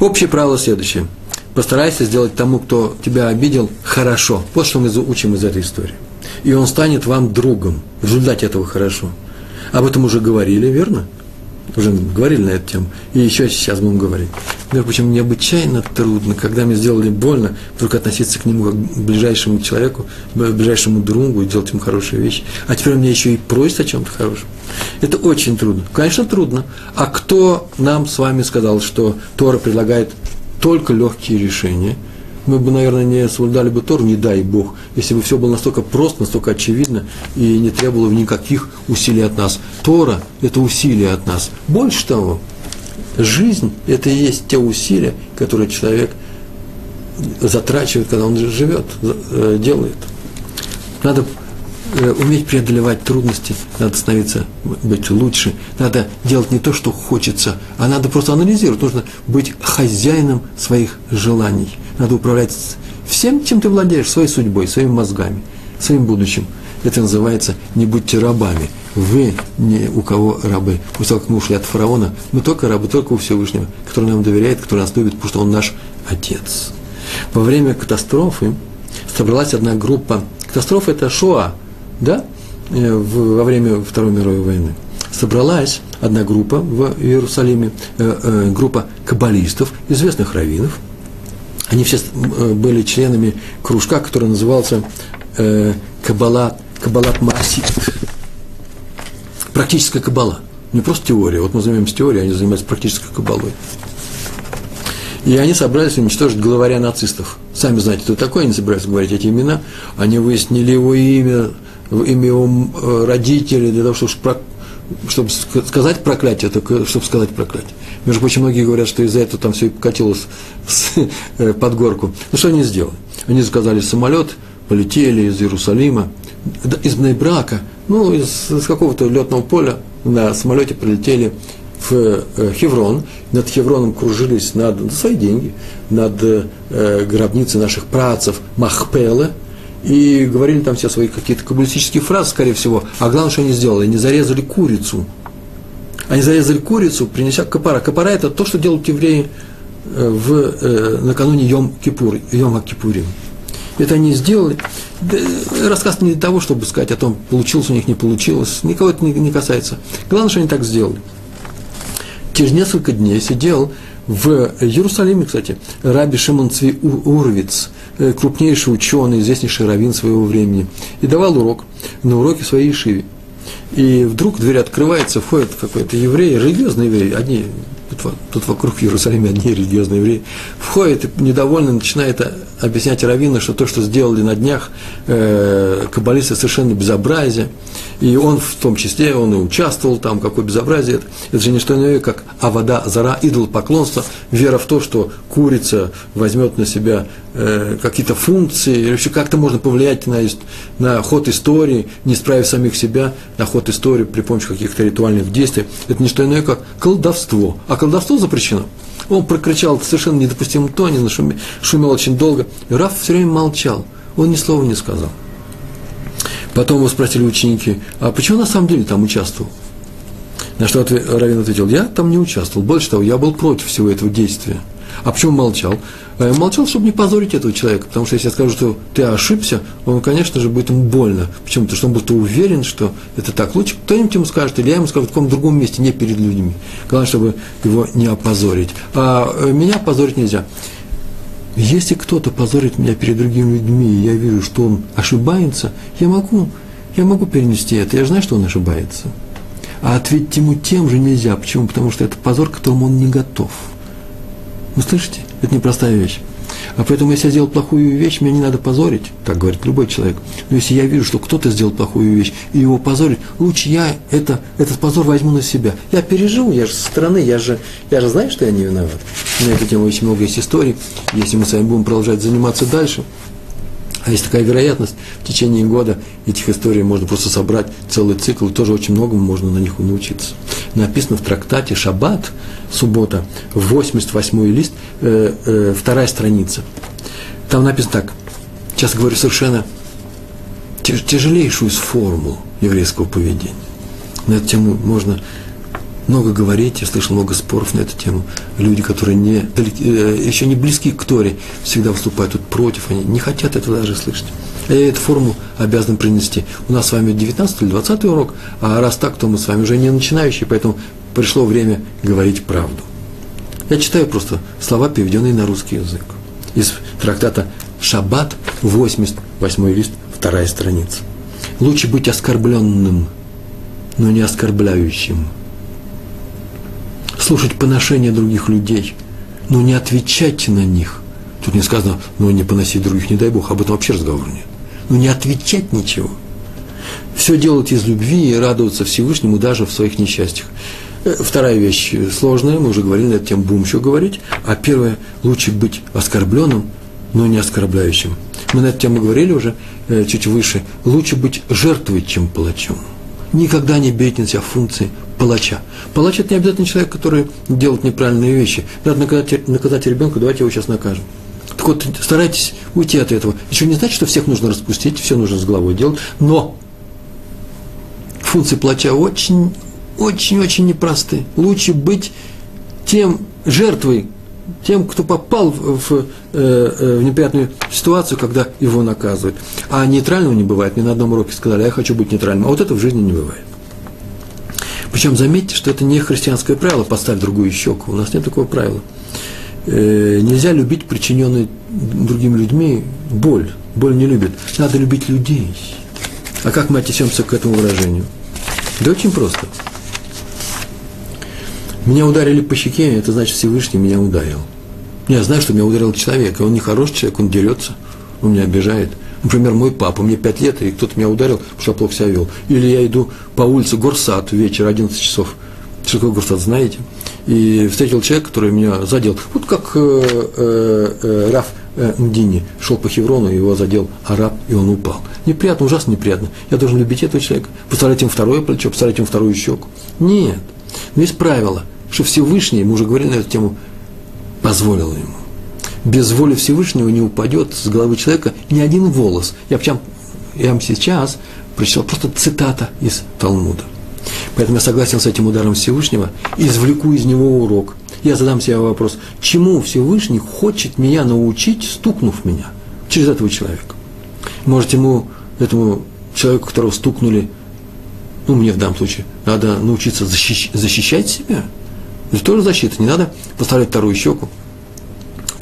Speaker 1: Общее правило следующее. Постарайся сделать тому, кто тебя обидел, хорошо. Вот что мы учим из этой истории. И он станет вам другом. В результате этого хорошо. Об этом уже говорили, верно? Уже говорили на эту тему, и еще сейчас будем говорить. Между прочим, необычайно трудно, когда мне сделали больно, вдруг относиться к нему как к ближайшему человеку, ближайшему другу и делать ему хорошие вещи. А теперь он меня еще и просит о чем-то хорошем. Это очень трудно. Конечно, трудно. А кто нам с вами сказал, что Тора предлагает только легкие решения – мы бы, наверное, не соблюдали бы Тор, не дай Бог, если бы все было настолько просто, настолько очевидно и не требовало никаких усилий от нас. Тора – это усилия от нас. Больше того, жизнь – это и есть те усилия, которые человек затрачивает, когда он живет, э, делает. Надо э, уметь преодолевать трудности, надо становиться, быть лучше, надо делать не то, что хочется, а надо просто анализировать, нужно быть хозяином своих желаний – надо управлять всем, чем ты владеешь, своей судьбой, своими мозгами, своим будущим. Это называется «не будьте рабами». Вы не у кого рабы. После того, как мы ушли от фараона, мы только рабы, только у Всевышнего, который нам доверяет, который нас любит, потому что он наш отец. Во время катастрофы собралась одна группа. Катастрофа – это Шоа, да, э, во время Второй мировой войны. Собралась одна группа в Иерусалиме, э, э, группа каббалистов, известных раввинов – они все э, были членами кружка, который назывался э, Каббала, Каббалат Масит. Практическая каббала. Не просто теория. Вот мы занимаемся теорией, они занимаются практической каббалой. И они собрались уничтожить главаря нацистов. Сами знаете, кто такой, они собираются говорить эти имена. Они выяснили его имя, имя его э, родителей, для того, чтобы, чтобы сказать проклятие, только чтобы сказать проклятие. Между прочим, многие говорят, что из-за этого там все и покатилось э, под горку. Ну, что они сделали? Они заказали самолет, полетели из Иерусалима, из Брака, ну, из, из какого-то летного поля на самолете прилетели в э, Хеврон, над Хевроном кружились над, на свои деньги, над э, гробницей наших працев Махпелы, и говорили там все свои какие-то каббалистические фразы, скорее всего. А главное, что они сделали, они зарезали курицу – они зарезали курицу, принеся капара. Капара – это то, что делают евреи э, в, э, накануне Йом-Кипур, Йом-Кипурим. Это они сделали. Рассказ не для того, чтобы сказать о том, получилось у них, не получилось. Никого это не, не касается. Главное, что они так сделали. Через несколько дней сидел в Иерусалиме, кстати, Раби Шимон Цви Урвиц, э, крупнейший ученый, известнейший раввин своего времени, и давал урок на уроке своей Ишиве. И вдруг дверь открывается, входит какой-то еврей, религиозный еврей, одни, тут, тут вокруг Иерусалима одни религиозные евреи, входит и недовольно начинает объяснять Равину, что то, что сделали на днях э, каббалисты, совершенно безобразие, и он в том числе, он и участвовал там, какое безобразие это. Это же не что иное, как авода, зара, идол поклонства, вера в то, что курица возьмет на себя э, какие-то функции, или вообще как-то можно повлиять на, на ход истории, не справив самих себя, на ход истории при помощи каких-то ритуальных действий. Это не что иное, как колдовство. А колдовство запрещено. Он прокричал в совершенно недопустимом тоне, нашумел, шумел очень долго. И Раф все время молчал. Он ни слова не сказал. Потом его спросили ученики, а почему на самом деле там участвовал? На что Равин ответил, я там не участвовал. Больше того, я был против всего этого действия. А почему молчал? Я молчал, чтобы не позорить этого человека, потому что если я скажу, что ты ошибся, он, конечно же, будет ему больно. Почему? Потому что он будет уверен, что это так. Лучше кто-нибудь ему скажет, или я ему скажу в каком-то другом месте, не перед людьми. Главное, чтобы его не опозорить. А э, меня позорить нельзя. Если кто-то позорит меня перед другими людьми, и я вижу, что он ошибается, я могу, я могу перенести это. Я знаю, что он ошибается. А ответить ему тем же нельзя. Почему? Потому что это позор, к которому он не готов. Вы слышите? Это непростая вещь. А поэтому, если я сделал плохую вещь, меня не надо позорить, так говорит любой человек. Но если я вижу, что кто-то сделал плохую вещь, и его позорить, лучше я это, этот позор возьму на себя. Я переживу, я же со стороны, я же, я же знаю, что я не виноват. На эту тему очень много есть историй. Если мы с вами будем продолжать заниматься дальше, а есть такая вероятность, в течение года этих историй можно просто собрать целый цикл, и тоже очень многому можно на них научиться. Написано в трактате «Шаббат», суббота, 88 лист, э, э, вторая страница. Там написано так, сейчас говорю совершенно тяжелейшую из формул еврейского поведения. На эту тему можно много говорить, я слышал много споров на эту тему. Люди, которые не, э, еще не близки к Торе, всегда выступают тут против, они не хотят этого даже слышать. Я эту форму обязан принести. У нас с вами 19 или 20 урок, а раз так, то мы с вами уже не начинающие, поэтому пришло время говорить правду. Я читаю просто слова, переведенные на русский язык. Из трактата «Шаббат», 88 лист, вторая страница. Лучше быть оскорбленным, но не оскорбляющим – слушать поношения других людей, но не отвечайте на них. Тут не сказано, ну не поносить других, не дай Бог, об этом вообще разговора нет. Ну не отвечать ничего. Все делать из любви и радоваться Всевышнему даже в своих несчастьях. Э, вторая вещь сложная, мы уже говорили на эту тему, будем еще говорить. А первое, лучше быть оскорбленным, но не оскорбляющим. Мы на эту тему говорили уже э, чуть выше. Лучше быть жертвой, чем палачом. Никогда не бейте на себя функции палача. Палач – это не обязательно человек, который делает неправильные вещи. Надо наказать, наказать ребенка, давайте его сейчас накажем. Так вот, старайтесь уйти от этого. Еще не значит, что всех нужно распустить, все нужно с головой делать, но функции плача очень, очень, очень непросты. Лучше быть тем жертвой, тем, кто попал в, в, э, э, в неприятную ситуацию, когда его наказывают. А нейтрального не бывает. Мне на одном уроке сказали, «А я хочу быть нейтральным. А вот это в жизни не бывает. Причем заметьте, что это не христианское правило «поставь другую щеку». У нас нет такого правила. Э, нельзя любить причиненную другими людьми боль. Боль не любит. Надо любить людей. А как мы отнесемся к этому выражению? Да очень просто. Меня ударили по щеке, это значит Всевышний меня ударил. Я знаю, что меня ударил человек, и он не хороший человек, он дерется, он меня обижает – Например, мой папа, мне 5 лет, и кто-то меня ударил, потому что я плохо себя вел. Или я иду по улице Горсад вечер, 11 часов. Что такое Горсад, знаете? И встретил человека, который меня задел. Вот как э, э, э, Раф э, Мдини шел по Хеврону, его задел араб, и он упал. Неприятно, ужасно неприятно. Я должен любить этого человека, поставлять ему второе плечо, поставлять ему вторую щеку. Нет. Но есть правило, что Всевышний, мы уже говорили на эту тему, позволил ему без воли Всевышнего не упадет с головы человека ни один волос. Я, я вам сейчас прочитал просто цитата из Талмуда. Поэтому я согласен с этим ударом Всевышнего извлеку из него урок. Я задам себе вопрос, чему Всевышний хочет меня научить, стукнув меня через этого человека? Может, ему, этому человеку, которого стукнули, ну, мне в данном случае, надо научиться защищ, защищать себя? Это тоже защита, не надо поставлять вторую щеку,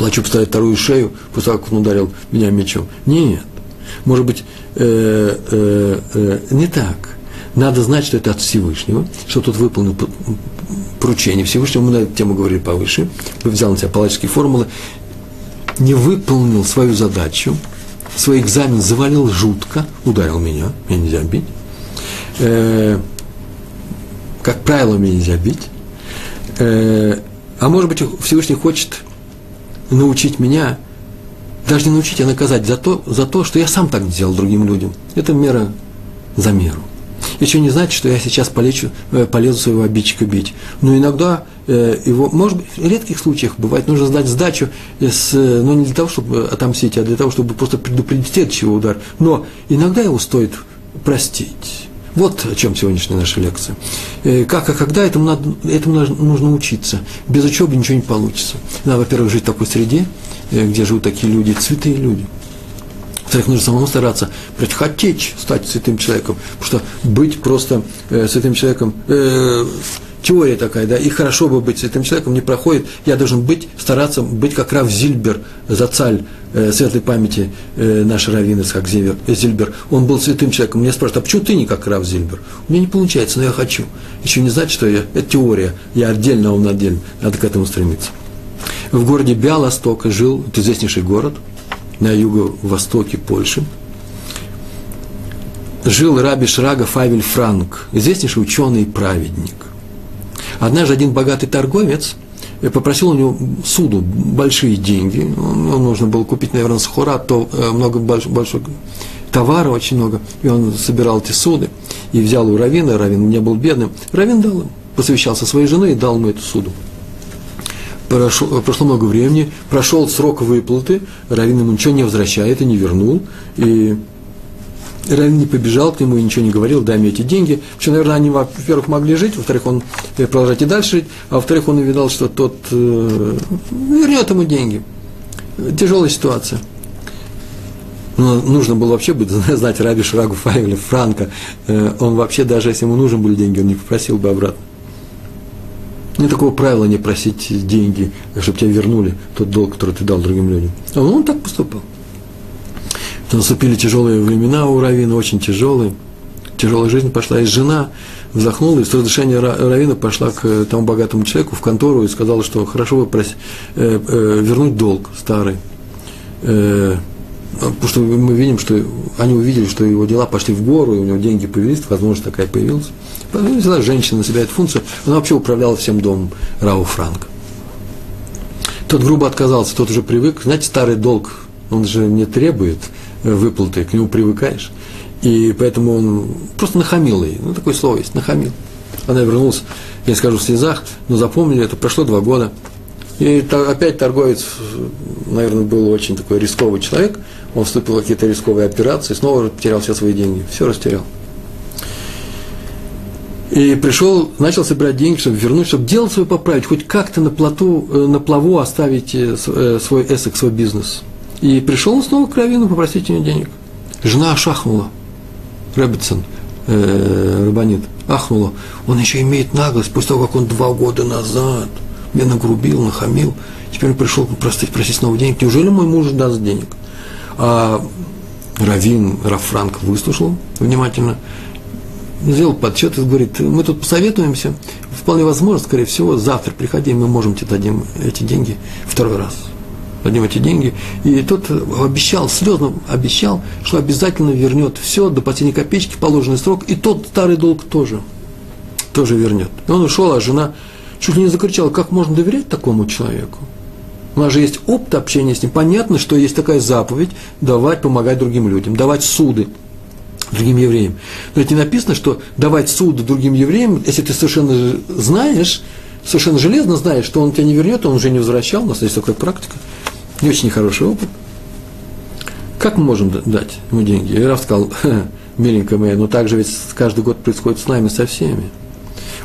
Speaker 1: плачу поставить вторую шею после того, как он ударил меня мечом. Нет. Может быть, э, э, э, не так. Надо знать, что это от Всевышнего, что тот выполнил поручение Всевышнего. Мы на эту тему говорили повыше. Взял на себя палаческие формулы. Не выполнил свою задачу, свой экзамен завалил жутко, ударил меня, меня нельзя бить. Э, как правило, меня нельзя бить. Э, а может быть, Всевышний хочет научить меня, даже не научить, а наказать за то, за то, что я сам так сделал другим людям. Это мера за меру. Еще не значит, что я сейчас полечу, э, полезу своего обидчика бить. Но иногда э, его, может быть, в редких случаях бывает, нужно сдать сдачу, с, но не для того, чтобы отомстить, а для того, чтобы просто предупредить следующий удар. Но иногда его стоит простить. Вот о чем сегодняшняя наша лекция. Э, как и когда этому, надо, этому нужно учиться. Без учебы ничего не получится. Надо, во-первых, жить в такой среде, э, где живут такие люди, святые люди. Во-вторых, нужно самому стараться хотеть стать святым человеком, потому что быть просто э, святым человеком, э, теория такая, да, и хорошо бы быть святым человеком, не проходит, я должен быть, стараться быть как Рав Зильбер, Зацаль, э, светлой памяти э, наш как Зильбер, э, Зильбер, он был святым человеком, меня спрашивают, а почему ты не как Рав Зильбер? У меня не получается, но я хочу. Еще не значит, что я, это теория, я отдельно, а он отдельно, надо к этому стремиться. В городе Биалостока жил, это известнейший город, на юго-востоке Польши, жил Раби Шрага Фавель Франк, известнейший ученый и праведник – Однажды один богатый торговец э, попросил у него суду большие деньги. Ну, нужно было купить, наверное, с хора, то э, много больш, большого товара, очень много. И он собирал эти суды и взял у Равина. Равин не был бедным. Равин дал ему, посовещался со своей женой и дал ему эту суду. Прошло, прошло много времени, прошел срок выплаты, Равин ему ничего не возвращает и не вернул. И Равин не побежал к нему и ничего не говорил, дай мне эти деньги. Потому наверное, они, во-первых, могли жить, во-вторых, он э, продолжать и дальше жить, а во-вторых, он увидал, что тот э, вернет ему деньги. Тяжелая ситуация. Но нужно было вообще быть, знать Раби Шрагу Фаевля, Франка. Э, он вообще, даже если ему нужны были деньги, он не попросил бы обратно. Нет такого правила не просить деньги, чтобы тебе вернули тот долг, который ты дал другим людям. А он так поступал наступили тяжелые времена у Равина, очень тяжелые. Тяжелая жизнь пошла, и жена вздохнула, и с разрешения Равина пошла к тому богатому человеку в контору и сказала, что хорошо бы прос... э, э, вернуть долг старый. Э, потому что мы видим, что они увидели, что его дела пошли в гору, и у него деньги появились, возможность такая появилась. Взяла женщина на себя эту функцию, она вообще управляла всем домом Рау Франка. Тот грубо отказался, тот уже привык. Знаете, старый долг, он же не требует выплаты, к нему привыкаешь. И поэтому он просто нахамил ей. Ну, такое слово есть, нахамил. Она вернулась, я скажу в слезах, но запомнили это, прошло два года. И опять торговец, наверное, был очень такой рисковый человек, он вступил в какие-то рисковые операции, снова потерял все свои деньги, все растерял. И пришел, начал собирать деньги, чтобы вернуть, чтобы дело свое поправить, хоть как-то на, плоту, э, на плаву оставить э, э, свой эсэк, свой бизнес – и пришел он снова к Равину попросить у него денег. Жена шахнула. Рэббитсон, э, Рабанит, ахнула. Он еще имеет наглость, после того, как он два года назад меня нагрубил, нахамил. Теперь он пришел просить, просить снова денег. Неужели мой муж даст денег? А Равин, Рафранк выслушал внимательно, сделал подсчет и говорит, мы тут посоветуемся, вполне возможно, скорее всего, завтра приходи, мы можем тебе дадим эти деньги второй раз дадим эти деньги. И тот обещал, слезно обещал, что обязательно вернет все до последней копеечки, положенный срок, и тот старый долг тоже, тоже вернет. И он ушел, а жена чуть ли не закричала, как можно доверять такому человеку? У нас же есть опыт общения с ним. Понятно, что есть такая заповедь давать, помогать другим людям, давать суды другим евреям. Но ведь не написано, что давать суды другим евреям, если ты совершенно знаешь, совершенно железно знаешь, что он тебя не вернет, он уже не возвращал, у нас есть такая практика – не очень хороший опыт. Как мы можем дать ему деньги? И Раф сказал, миленькая моя, но так же ведь каждый год происходит с нами, со всеми.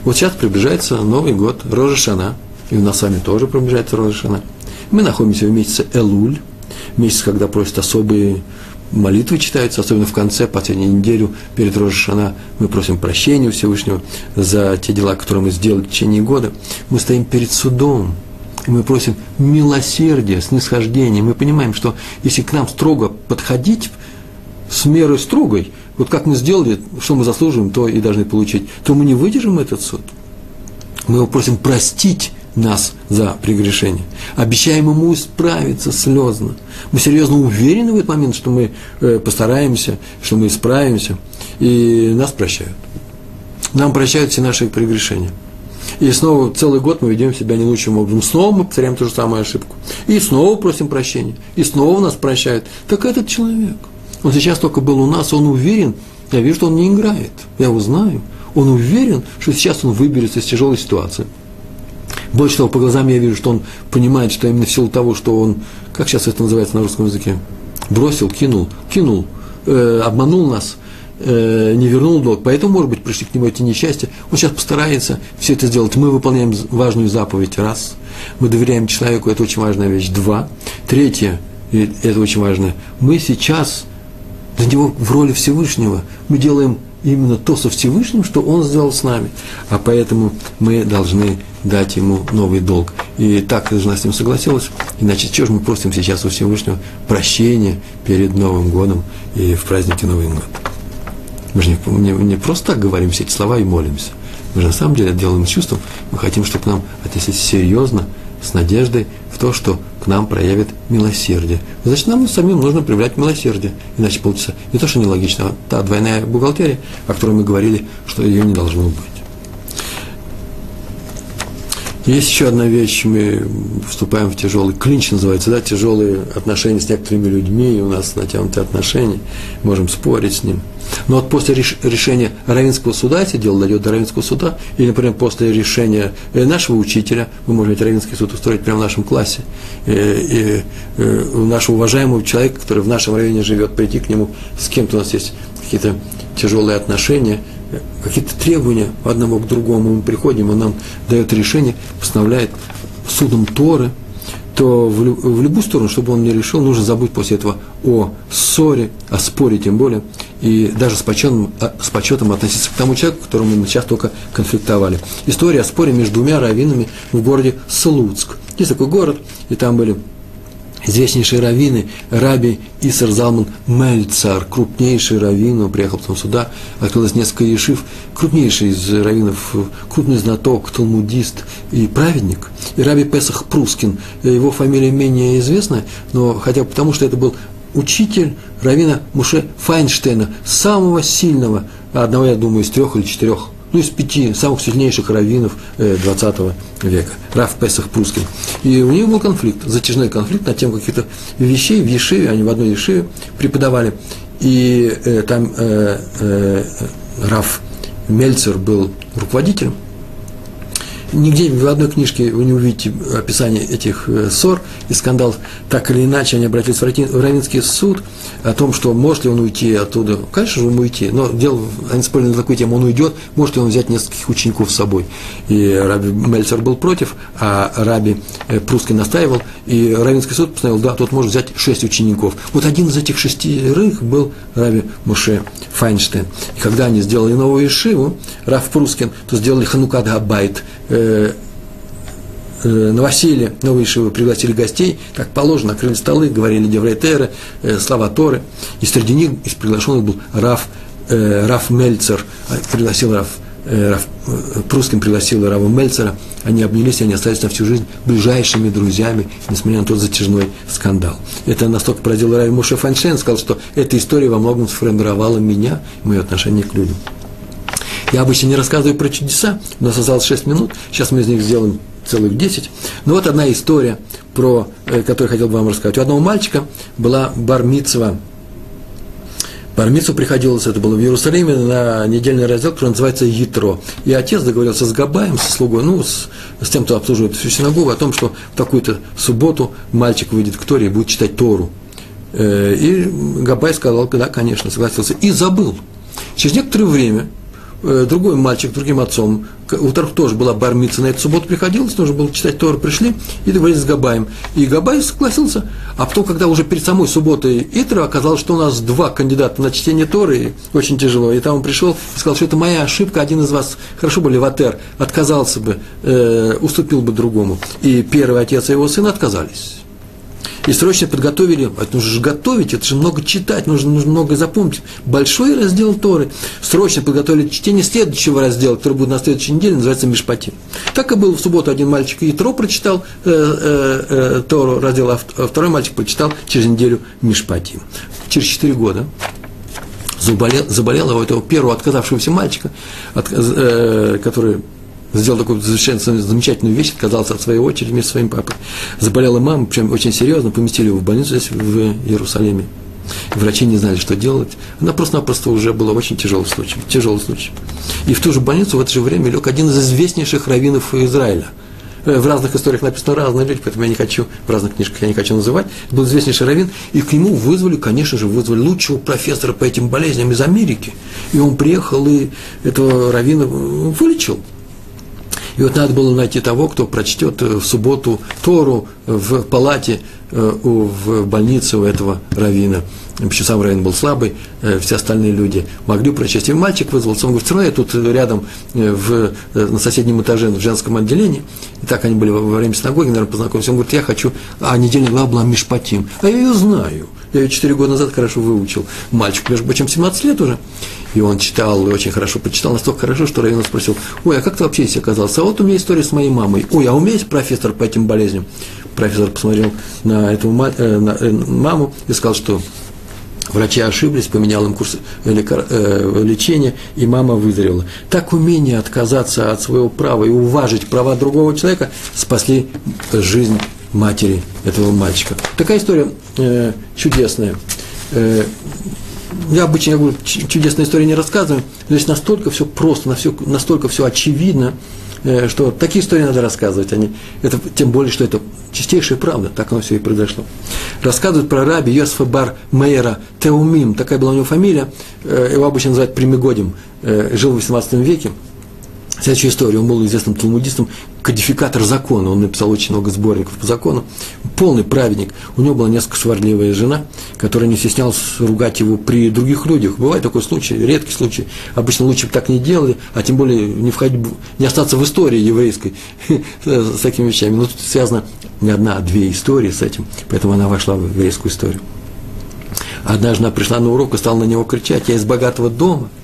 Speaker 1: Вот сейчас приближается Новый год, Рожешана, и у нас с вами тоже приближается Рожешана. Мы находимся в месяце Элуль, месяц, когда просят особые молитвы читаются, особенно в конце, последнюю неделю перед Рожешана, мы просим прощения у Всевышнего за те дела, которые мы сделали в течение года. Мы стоим перед судом, и мы просим милосердия, снисхождения, мы понимаем, что если к нам строго подходить, с мерой строгой, вот как мы сделали, что мы заслуживаем, то и должны получить, то мы не выдержим этот суд. Мы его просим простить нас за прегрешение. Обещаем ему исправиться слезно. Мы серьезно уверены в этот момент, что мы э, постараемся, что мы исправимся, и нас прощают. Нам прощают все наши прегрешения. И снова целый год мы ведем себя не лучшим образом. Снова мы повторяем ту же самую ошибку. И снова просим прощения. И снова нас прощают. Так этот человек. Он сейчас только был у нас, он уверен, я вижу, что он не играет. Я его знаю. Он уверен, что сейчас он выберется из тяжелой ситуации. Больше того, по глазам я вижу, что он понимает, что именно в силу того, что он, как сейчас это называется на русском языке, бросил, кинул, кинул, э, обманул нас, э, не вернул долг, поэтому, может быть, пришли к нему эти несчастья. Он сейчас постарается все это сделать. Мы выполняем важную заповедь, раз. Мы доверяем человеку, это очень важная вещь, два. Третье, и это очень важно, мы сейчас для него в роли Всевышнего, мы делаем именно то со Всевышним, что Он сделал с нами. А поэтому мы должны дать Ему новый долг. И так жена с ним согласилась. Иначе чего же мы просим сейчас у Всевышнего прощения перед Новым годом и в празднике Новый год? Мы же не, не, не просто так говорим все эти слова и молимся. Мы же на самом деле делаем с чувством. Мы хотим, чтобы к нам отнеслись серьезно, с надеждой в то, что к нам проявит милосердие. Значит, нам самим нужно проявлять милосердие. Иначе получится не то, что нелогично, а та двойная бухгалтерия, о которой мы говорили, что ее не должно быть. Есть еще одна вещь, мы вступаем в тяжелый клинч, называется, да, тяжелые отношения с некоторыми людьми, и у нас натянутые отношения, можем спорить с ним. Но вот после решения Равинского суда, если дело дойдет до Равинского суда, или, например, после решения э, нашего учителя, мы можем ведь Равинский суд устроить прямо в нашем классе, и, э, и, э, и нашего уважаемого человека, который в нашем районе живет, прийти к нему, с кем-то у нас есть какие-то тяжелые отношения – какие-то требования одному к другому, мы приходим, он нам дает решение, постановляет судом Торы, то в, в любую сторону, чтобы он не решил, нужно забыть после этого о ссоре, о споре тем более, и даже с почетом, а, с почетом относиться к тому человеку, которому мы сейчас только конфликтовали. История о споре между двумя раввинами в городе Слуцк. Есть такой город, и там были известнейшие раввины, Раби Исар Залман Мельцар, крупнейший раввин, он приехал потом сюда, открылось несколько ешив, крупнейший из раввинов, крупный знаток, талмудист и праведник, и Раби Песах Прускин, его фамилия менее известна, но хотя бы потому, что это был учитель равина Муше Файнштейна, самого сильного, одного, я думаю, из трех или четырех ну, из пяти самых сильнейших раввинов XX э, века, Раф Песах Прускин. И у них был конфликт, затяжной конфликт на тему каких-то вещей в Ешиве, они в одной Ешиве преподавали. И э, там э, э, Раф Мельцер был руководителем, Нигде в одной книжке вы не увидите описание этих э, ссор и скандалов. Так или иначе, они обратились в Равинский суд о том, что может ли он уйти оттуда. Конечно же, ему уйти, но дело, они спорили на такую тему, он уйдет, может ли он взять нескольких учеников с собой. И Раби Мельцер был против, а Раби э, Прусский настаивал, и Равинский суд постановил, да, тот может взять шесть учеников. Вот один из этих шестерых был Раби Муше Файнштейн. И когда они сделали новую Ишиву, Раф Прускин, то сделали Ханукад Габайт – э, новоселье, новые шивы пригласили гостей, как положено, накрыли столы, говорили Деврейтеры, э, слова Торы. И среди них из приглашенных был Раф, э, Раф Мельцер, а, пригласил Раф, э, Раф Прусским пригласил Рава Мельцера, они обнялись, и они остались на всю жизнь ближайшими друзьями, несмотря на тот затяжной скандал. Это настолько поразило Рави Муше Файнштейн, сказал, что эта история во многом сформировала меня, мое отношение к людям. Я обычно не рассказываю про чудеса, у нас осталось 6 минут, сейчас мы из них сделаем целых 10. Но вот одна история, про, э, которую хотел бы вам рассказать. У одного мальчика была бармицва. Бармицу приходилось, это было в Иерусалиме, на недельный раздел, который называется Ятро. И отец договорился с Габаем, со слугой, ну, с, с тем, кто обслуживает всю синагогу, о том, что в такую-то субботу мальчик выйдет к Торе и будет читать Тору. Э, и Габай сказал, да, конечно, согласился, и забыл. Через некоторое время другой мальчик, другим отцом, у которых тоже была бармица на эту субботу приходилось, нужно было читать Тор, пришли и договорились с Габаем. И Габай согласился. А потом, когда уже перед самой субботой Итра оказалось, что у нас два кандидата на чтение Торы, очень тяжело. И там он пришел и сказал, что это моя ошибка, один из вас, хорошо бы Леватер, отказался бы, э, уступил бы другому. И первый отец и его сын отказались и срочно подготовили, это нужно же готовить, это же много читать, нужно, нужно много запомнить. Большой раздел Торы. Срочно подготовили чтение следующего раздела, который будет на следующей неделе, называется Мишпатим. Так и было в субботу один мальчик и Тро прочитал э, э, э, Тору раздел, а, а второй мальчик прочитал через неделю Мишпатим. Через четыре года заболел, заболел у этого первого отказавшегося мальчика, от, э, который сделал такую совершенно замечательную вещь, отказался от своей очереди вместе со своим папой. Заболела мама, причем очень серьезно, поместили его в больницу здесь, в Иерусалиме. Врачи не знали, что делать. Она просто-напросто уже была очень тяжелый случай. Тяжелый случай. И в ту же больницу в это же время лег один из известнейших раввинов Израиля. в разных историях написано разные люди, поэтому я не хочу, в разных книжках я не хочу называть. Был известнейший раввин, и к нему вызвали, конечно же, вызвали лучшего профессора по этим болезням из Америки. И он приехал и этого раввина вылечил. И вот надо было найти того, кто прочтет в субботу Тору в палате Э, в больнице у этого равина. Почему сам раввин был слабый, э, все остальные люди могли прочесть. И мальчик вызвался, он говорит, все равно я тут рядом э, в, на соседнем этаже в женском отделении, и так они были во время синагоги, наверное, познакомились. Он говорит, я хочу, а недельная глава была Мишпатим, а я ее знаю. Я ее четыре года назад хорошо выучил. Мальчик, между прочим, 17 лет уже. И он читал, и очень хорошо почитал, настолько хорошо, что Равин спросил, ой, а как ты вообще здесь оказался? А вот у меня история с моей мамой. Ой, а у меня есть профессор по этим болезням? Профессор посмотрел на эту э, э, маму и сказал, что Врачи ошиблись, поменял им курс э, лечения, и мама выздоровела. Так умение отказаться от своего права и уважить права другого человека спасли жизнь матери этого мальчика. Такая история э, чудесная. Э, я обычно я говорю, чудесные истории не рассказываю, здесь настолько все просто, настолько все очевидно, э, что такие истории надо рассказывать. Они, это, тем более, что это чистейшая правда, так оно все и произошло. Рассказывают про раби Йосифа бар Мейера Теумим, такая была у него фамилия, э, его обычно называют Примигодим, э, жил в 18 веке, Следующая история. Он был известным талмудистом, кодификатор закона. Он написал очень много сборников по закону. Полный праведник. У него была несколько сварливая жена, которая не стеснялась ругать его при других людях. Бывает такой случай, редкий случай. Обычно лучше бы так не делали, а тем более не, входить, не остаться в истории еврейской с такими вещами. Но тут связано не одна, а две истории с этим. Поэтому она вошла в еврейскую историю. Однажды она пришла на урок и стала на него кричать, я из богатого дома –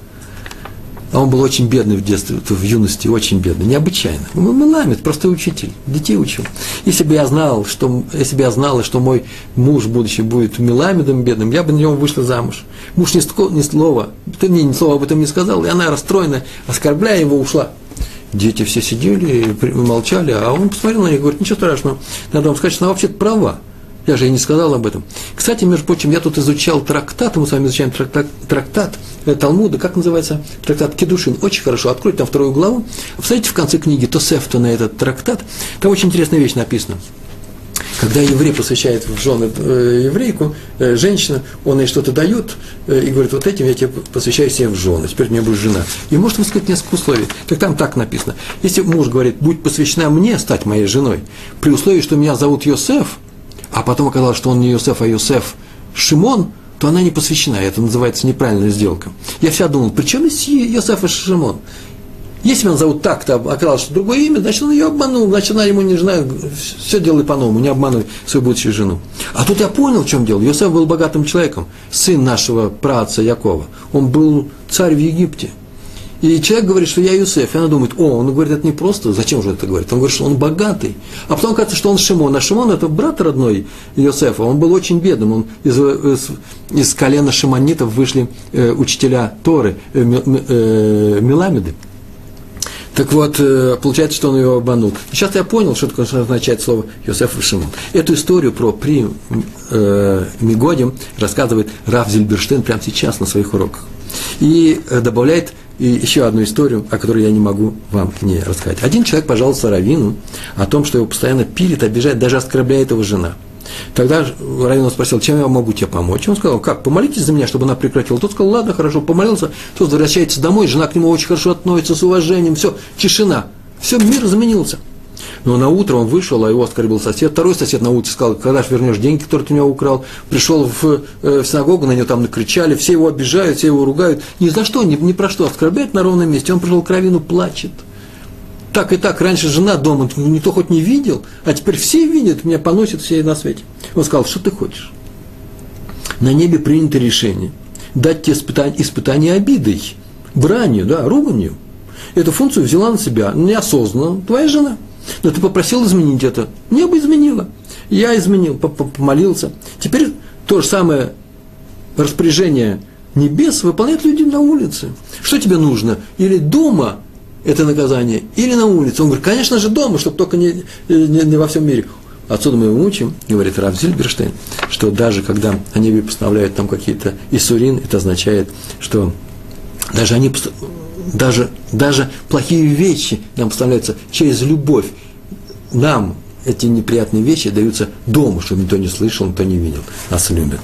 Speaker 1: а он был очень бедный в детстве, в юности, очень бедный, необычайно. Меламед, простой учитель, детей учил. Если бы я знал, что, если бы я знала, что мой муж будущий будет меламедом бедным, я бы на него вышла замуж. Муж ни, ни слова, ты мне ни слова об этом не сказал, и она расстроена, оскорбляя его, ушла. Дети все сидели, молчали, а он посмотрел на них и говорит, ничего страшного, надо вам сказать, что она вообще-то права. Я же и не сказал об этом. Кстати, между прочим, я тут изучал трактат, мы с вами изучаем трактат, трактат э, Талмуда, как называется? Трактат Кедушин. Очень хорошо. Откройте там вторую главу. Посмотрите в конце книги Тосефта на этот трактат. Там очень интересная вещь написана. Когда еврей посвящает в жены э, еврейку, э, женщина, он ей что-то дает и говорит, вот этим я тебе посвящаю себе в жены, теперь меня будет жена. И может высказать несколько условий. Так там так написано. Если муж говорит, будь посвящена мне стать моей женой, при условии, что меня зовут Йосеф, а потом оказалось, что он не Юсеф, а Юсеф Шимон, то она не посвящена. Это называется неправильная сделка. Я всегда думал, при чем здесь Йосеф и Шимон? Если он зовут так-то, оказалось, что другое имя, значит, он ее обманул, значит, она ему не жена, все делай по-новому, не обманывай свою будущую жену. А тут я понял, в чем дело. Йосеф был богатым человеком, сын нашего праца Якова. Он был царь в Египте – и человек говорит, что я Юсеф, и она думает, о, он говорит, это не просто, зачем же это говорит? Он говорит, что он богатый. А потом кажется, что он Шимон. А Шимон – это брат родной Юсефа, он был очень бедным. Он из, из, из колена шимонитов вышли э, учителя Торы, э, э, Меламеды. Так вот, э, получается, что он его обманул. Сейчас я понял, что такое означает слово Йосеф и Шимон. Эту историю про при э, Мигодим рассказывает Раф Зильберштейн прямо сейчас на своих уроках. И э, добавляет и еще одну историю, о которой я не могу вам не рассказать. Один человек пожаловался Равину о том, что его постоянно пилит, обижает, даже оскорбляет его жена. Тогда Равин спросил, чем я могу тебе помочь? Он сказал, как, помолитесь за меня, чтобы она прекратила. Тот сказал, ладно, хорошо, помолился. Тот возвращается домой, жена к нему очень хорошо относится, с уважением, все, тишина. Все, мир изменился. Но на утро он вышел, а его оскорбил сосед. Второй сосед на улице сказал, когда же вернешь деньги, которые ты меня украл. Пришел в, э, в синагогу, на него там накричали, все его обижают, все его ругают. Ни за что, ни, ни про что оскорбляют на ровном месте. Он пришел к Равину, плачет. Так и так, раньше жена дома никто хоть не видел, а теперь все видят, меня поносят все на свете. Он сказал, что ты хочешь? На небе принято решение дать тебе испытание, испытание обидой, бранью, да, руганью. Эту функцию взяла на себя неосознанно твоя жена – но ты попросил изменить это. Небо изменило. Я изменил, помолился. Теперь то же самое распоряжение небес выполняют люди на улице. Что тебе нужно? Или дома это наказание, или на улице. Он говорит, конечно же, дома, чтобы только не, не, не во всем мире. Отсюда мы учим, говорит Раф Зильберштейн, что даже когда они постановляют там какие-то исурин, это означает, что даже они даже, даже плохие вещи нам поставляются через любовь. нам эти неприятные вещи даются дома, чтобы никто не слышал, никто не видел. Нас любят.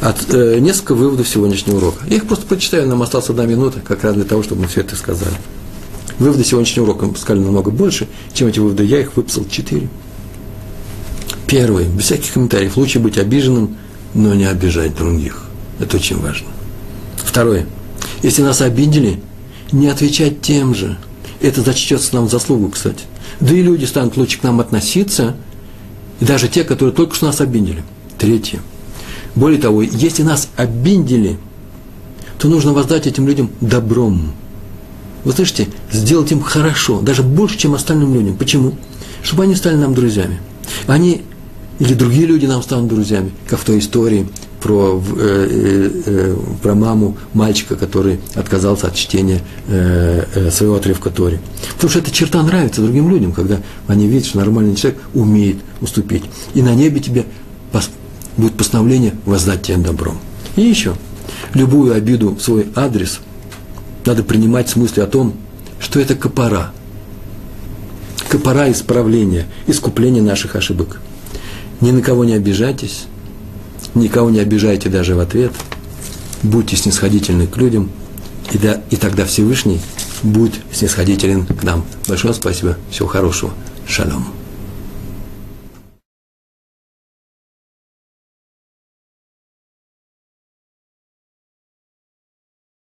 Speaker 1: От, э, несколько выводов сегодняшнего урока. Я их просто прочитаю, нам осталась одна минута, как раз для того, чтобы мы все это сказали. Выводы сегодняшнего урока сказали намного больше, чем эти выводы. Я их выписал четыре. Первый, без всяких комментариев, лучше быть обиженным, но не обижать других. Это очень важно. Второе, если нас обидели, не отвечать тем же. Это зачтется нам в заслугу, кстати. Да и люди станут лучше к нам относиться, и даже те, которые только что нас обидели. Третье. Более того, если нас обидели, то нужно воздать этим людям добром. Вы слышите, сделать им хорошо, даже больше, чем остальным людям. Почему? Чтобы они стали нам друзьями. Они или другие люди нам станут друзьями, как в той истории про, э, э, э, про маму мальчика, который отказался от чтения э, э, своего отрывка Тори. Потому что эта черта нравится другим людям, когда они видят, что нормальный человек умеет уступить. И на небе тебе пос, будет постановление воздать тебе добром. И еще, любую обиду в свой адрес надо принимать с мыслью о том, что это копора. Копора исправления, искупления наших ошибок. Ни на кого не обижайтесь, никого не обижайте даже в ответ, будьте снисходительны к людям, и, да, и тогда Всевышний будет снисходителен к нам. Большое спасибо, всего хорошего, шалом.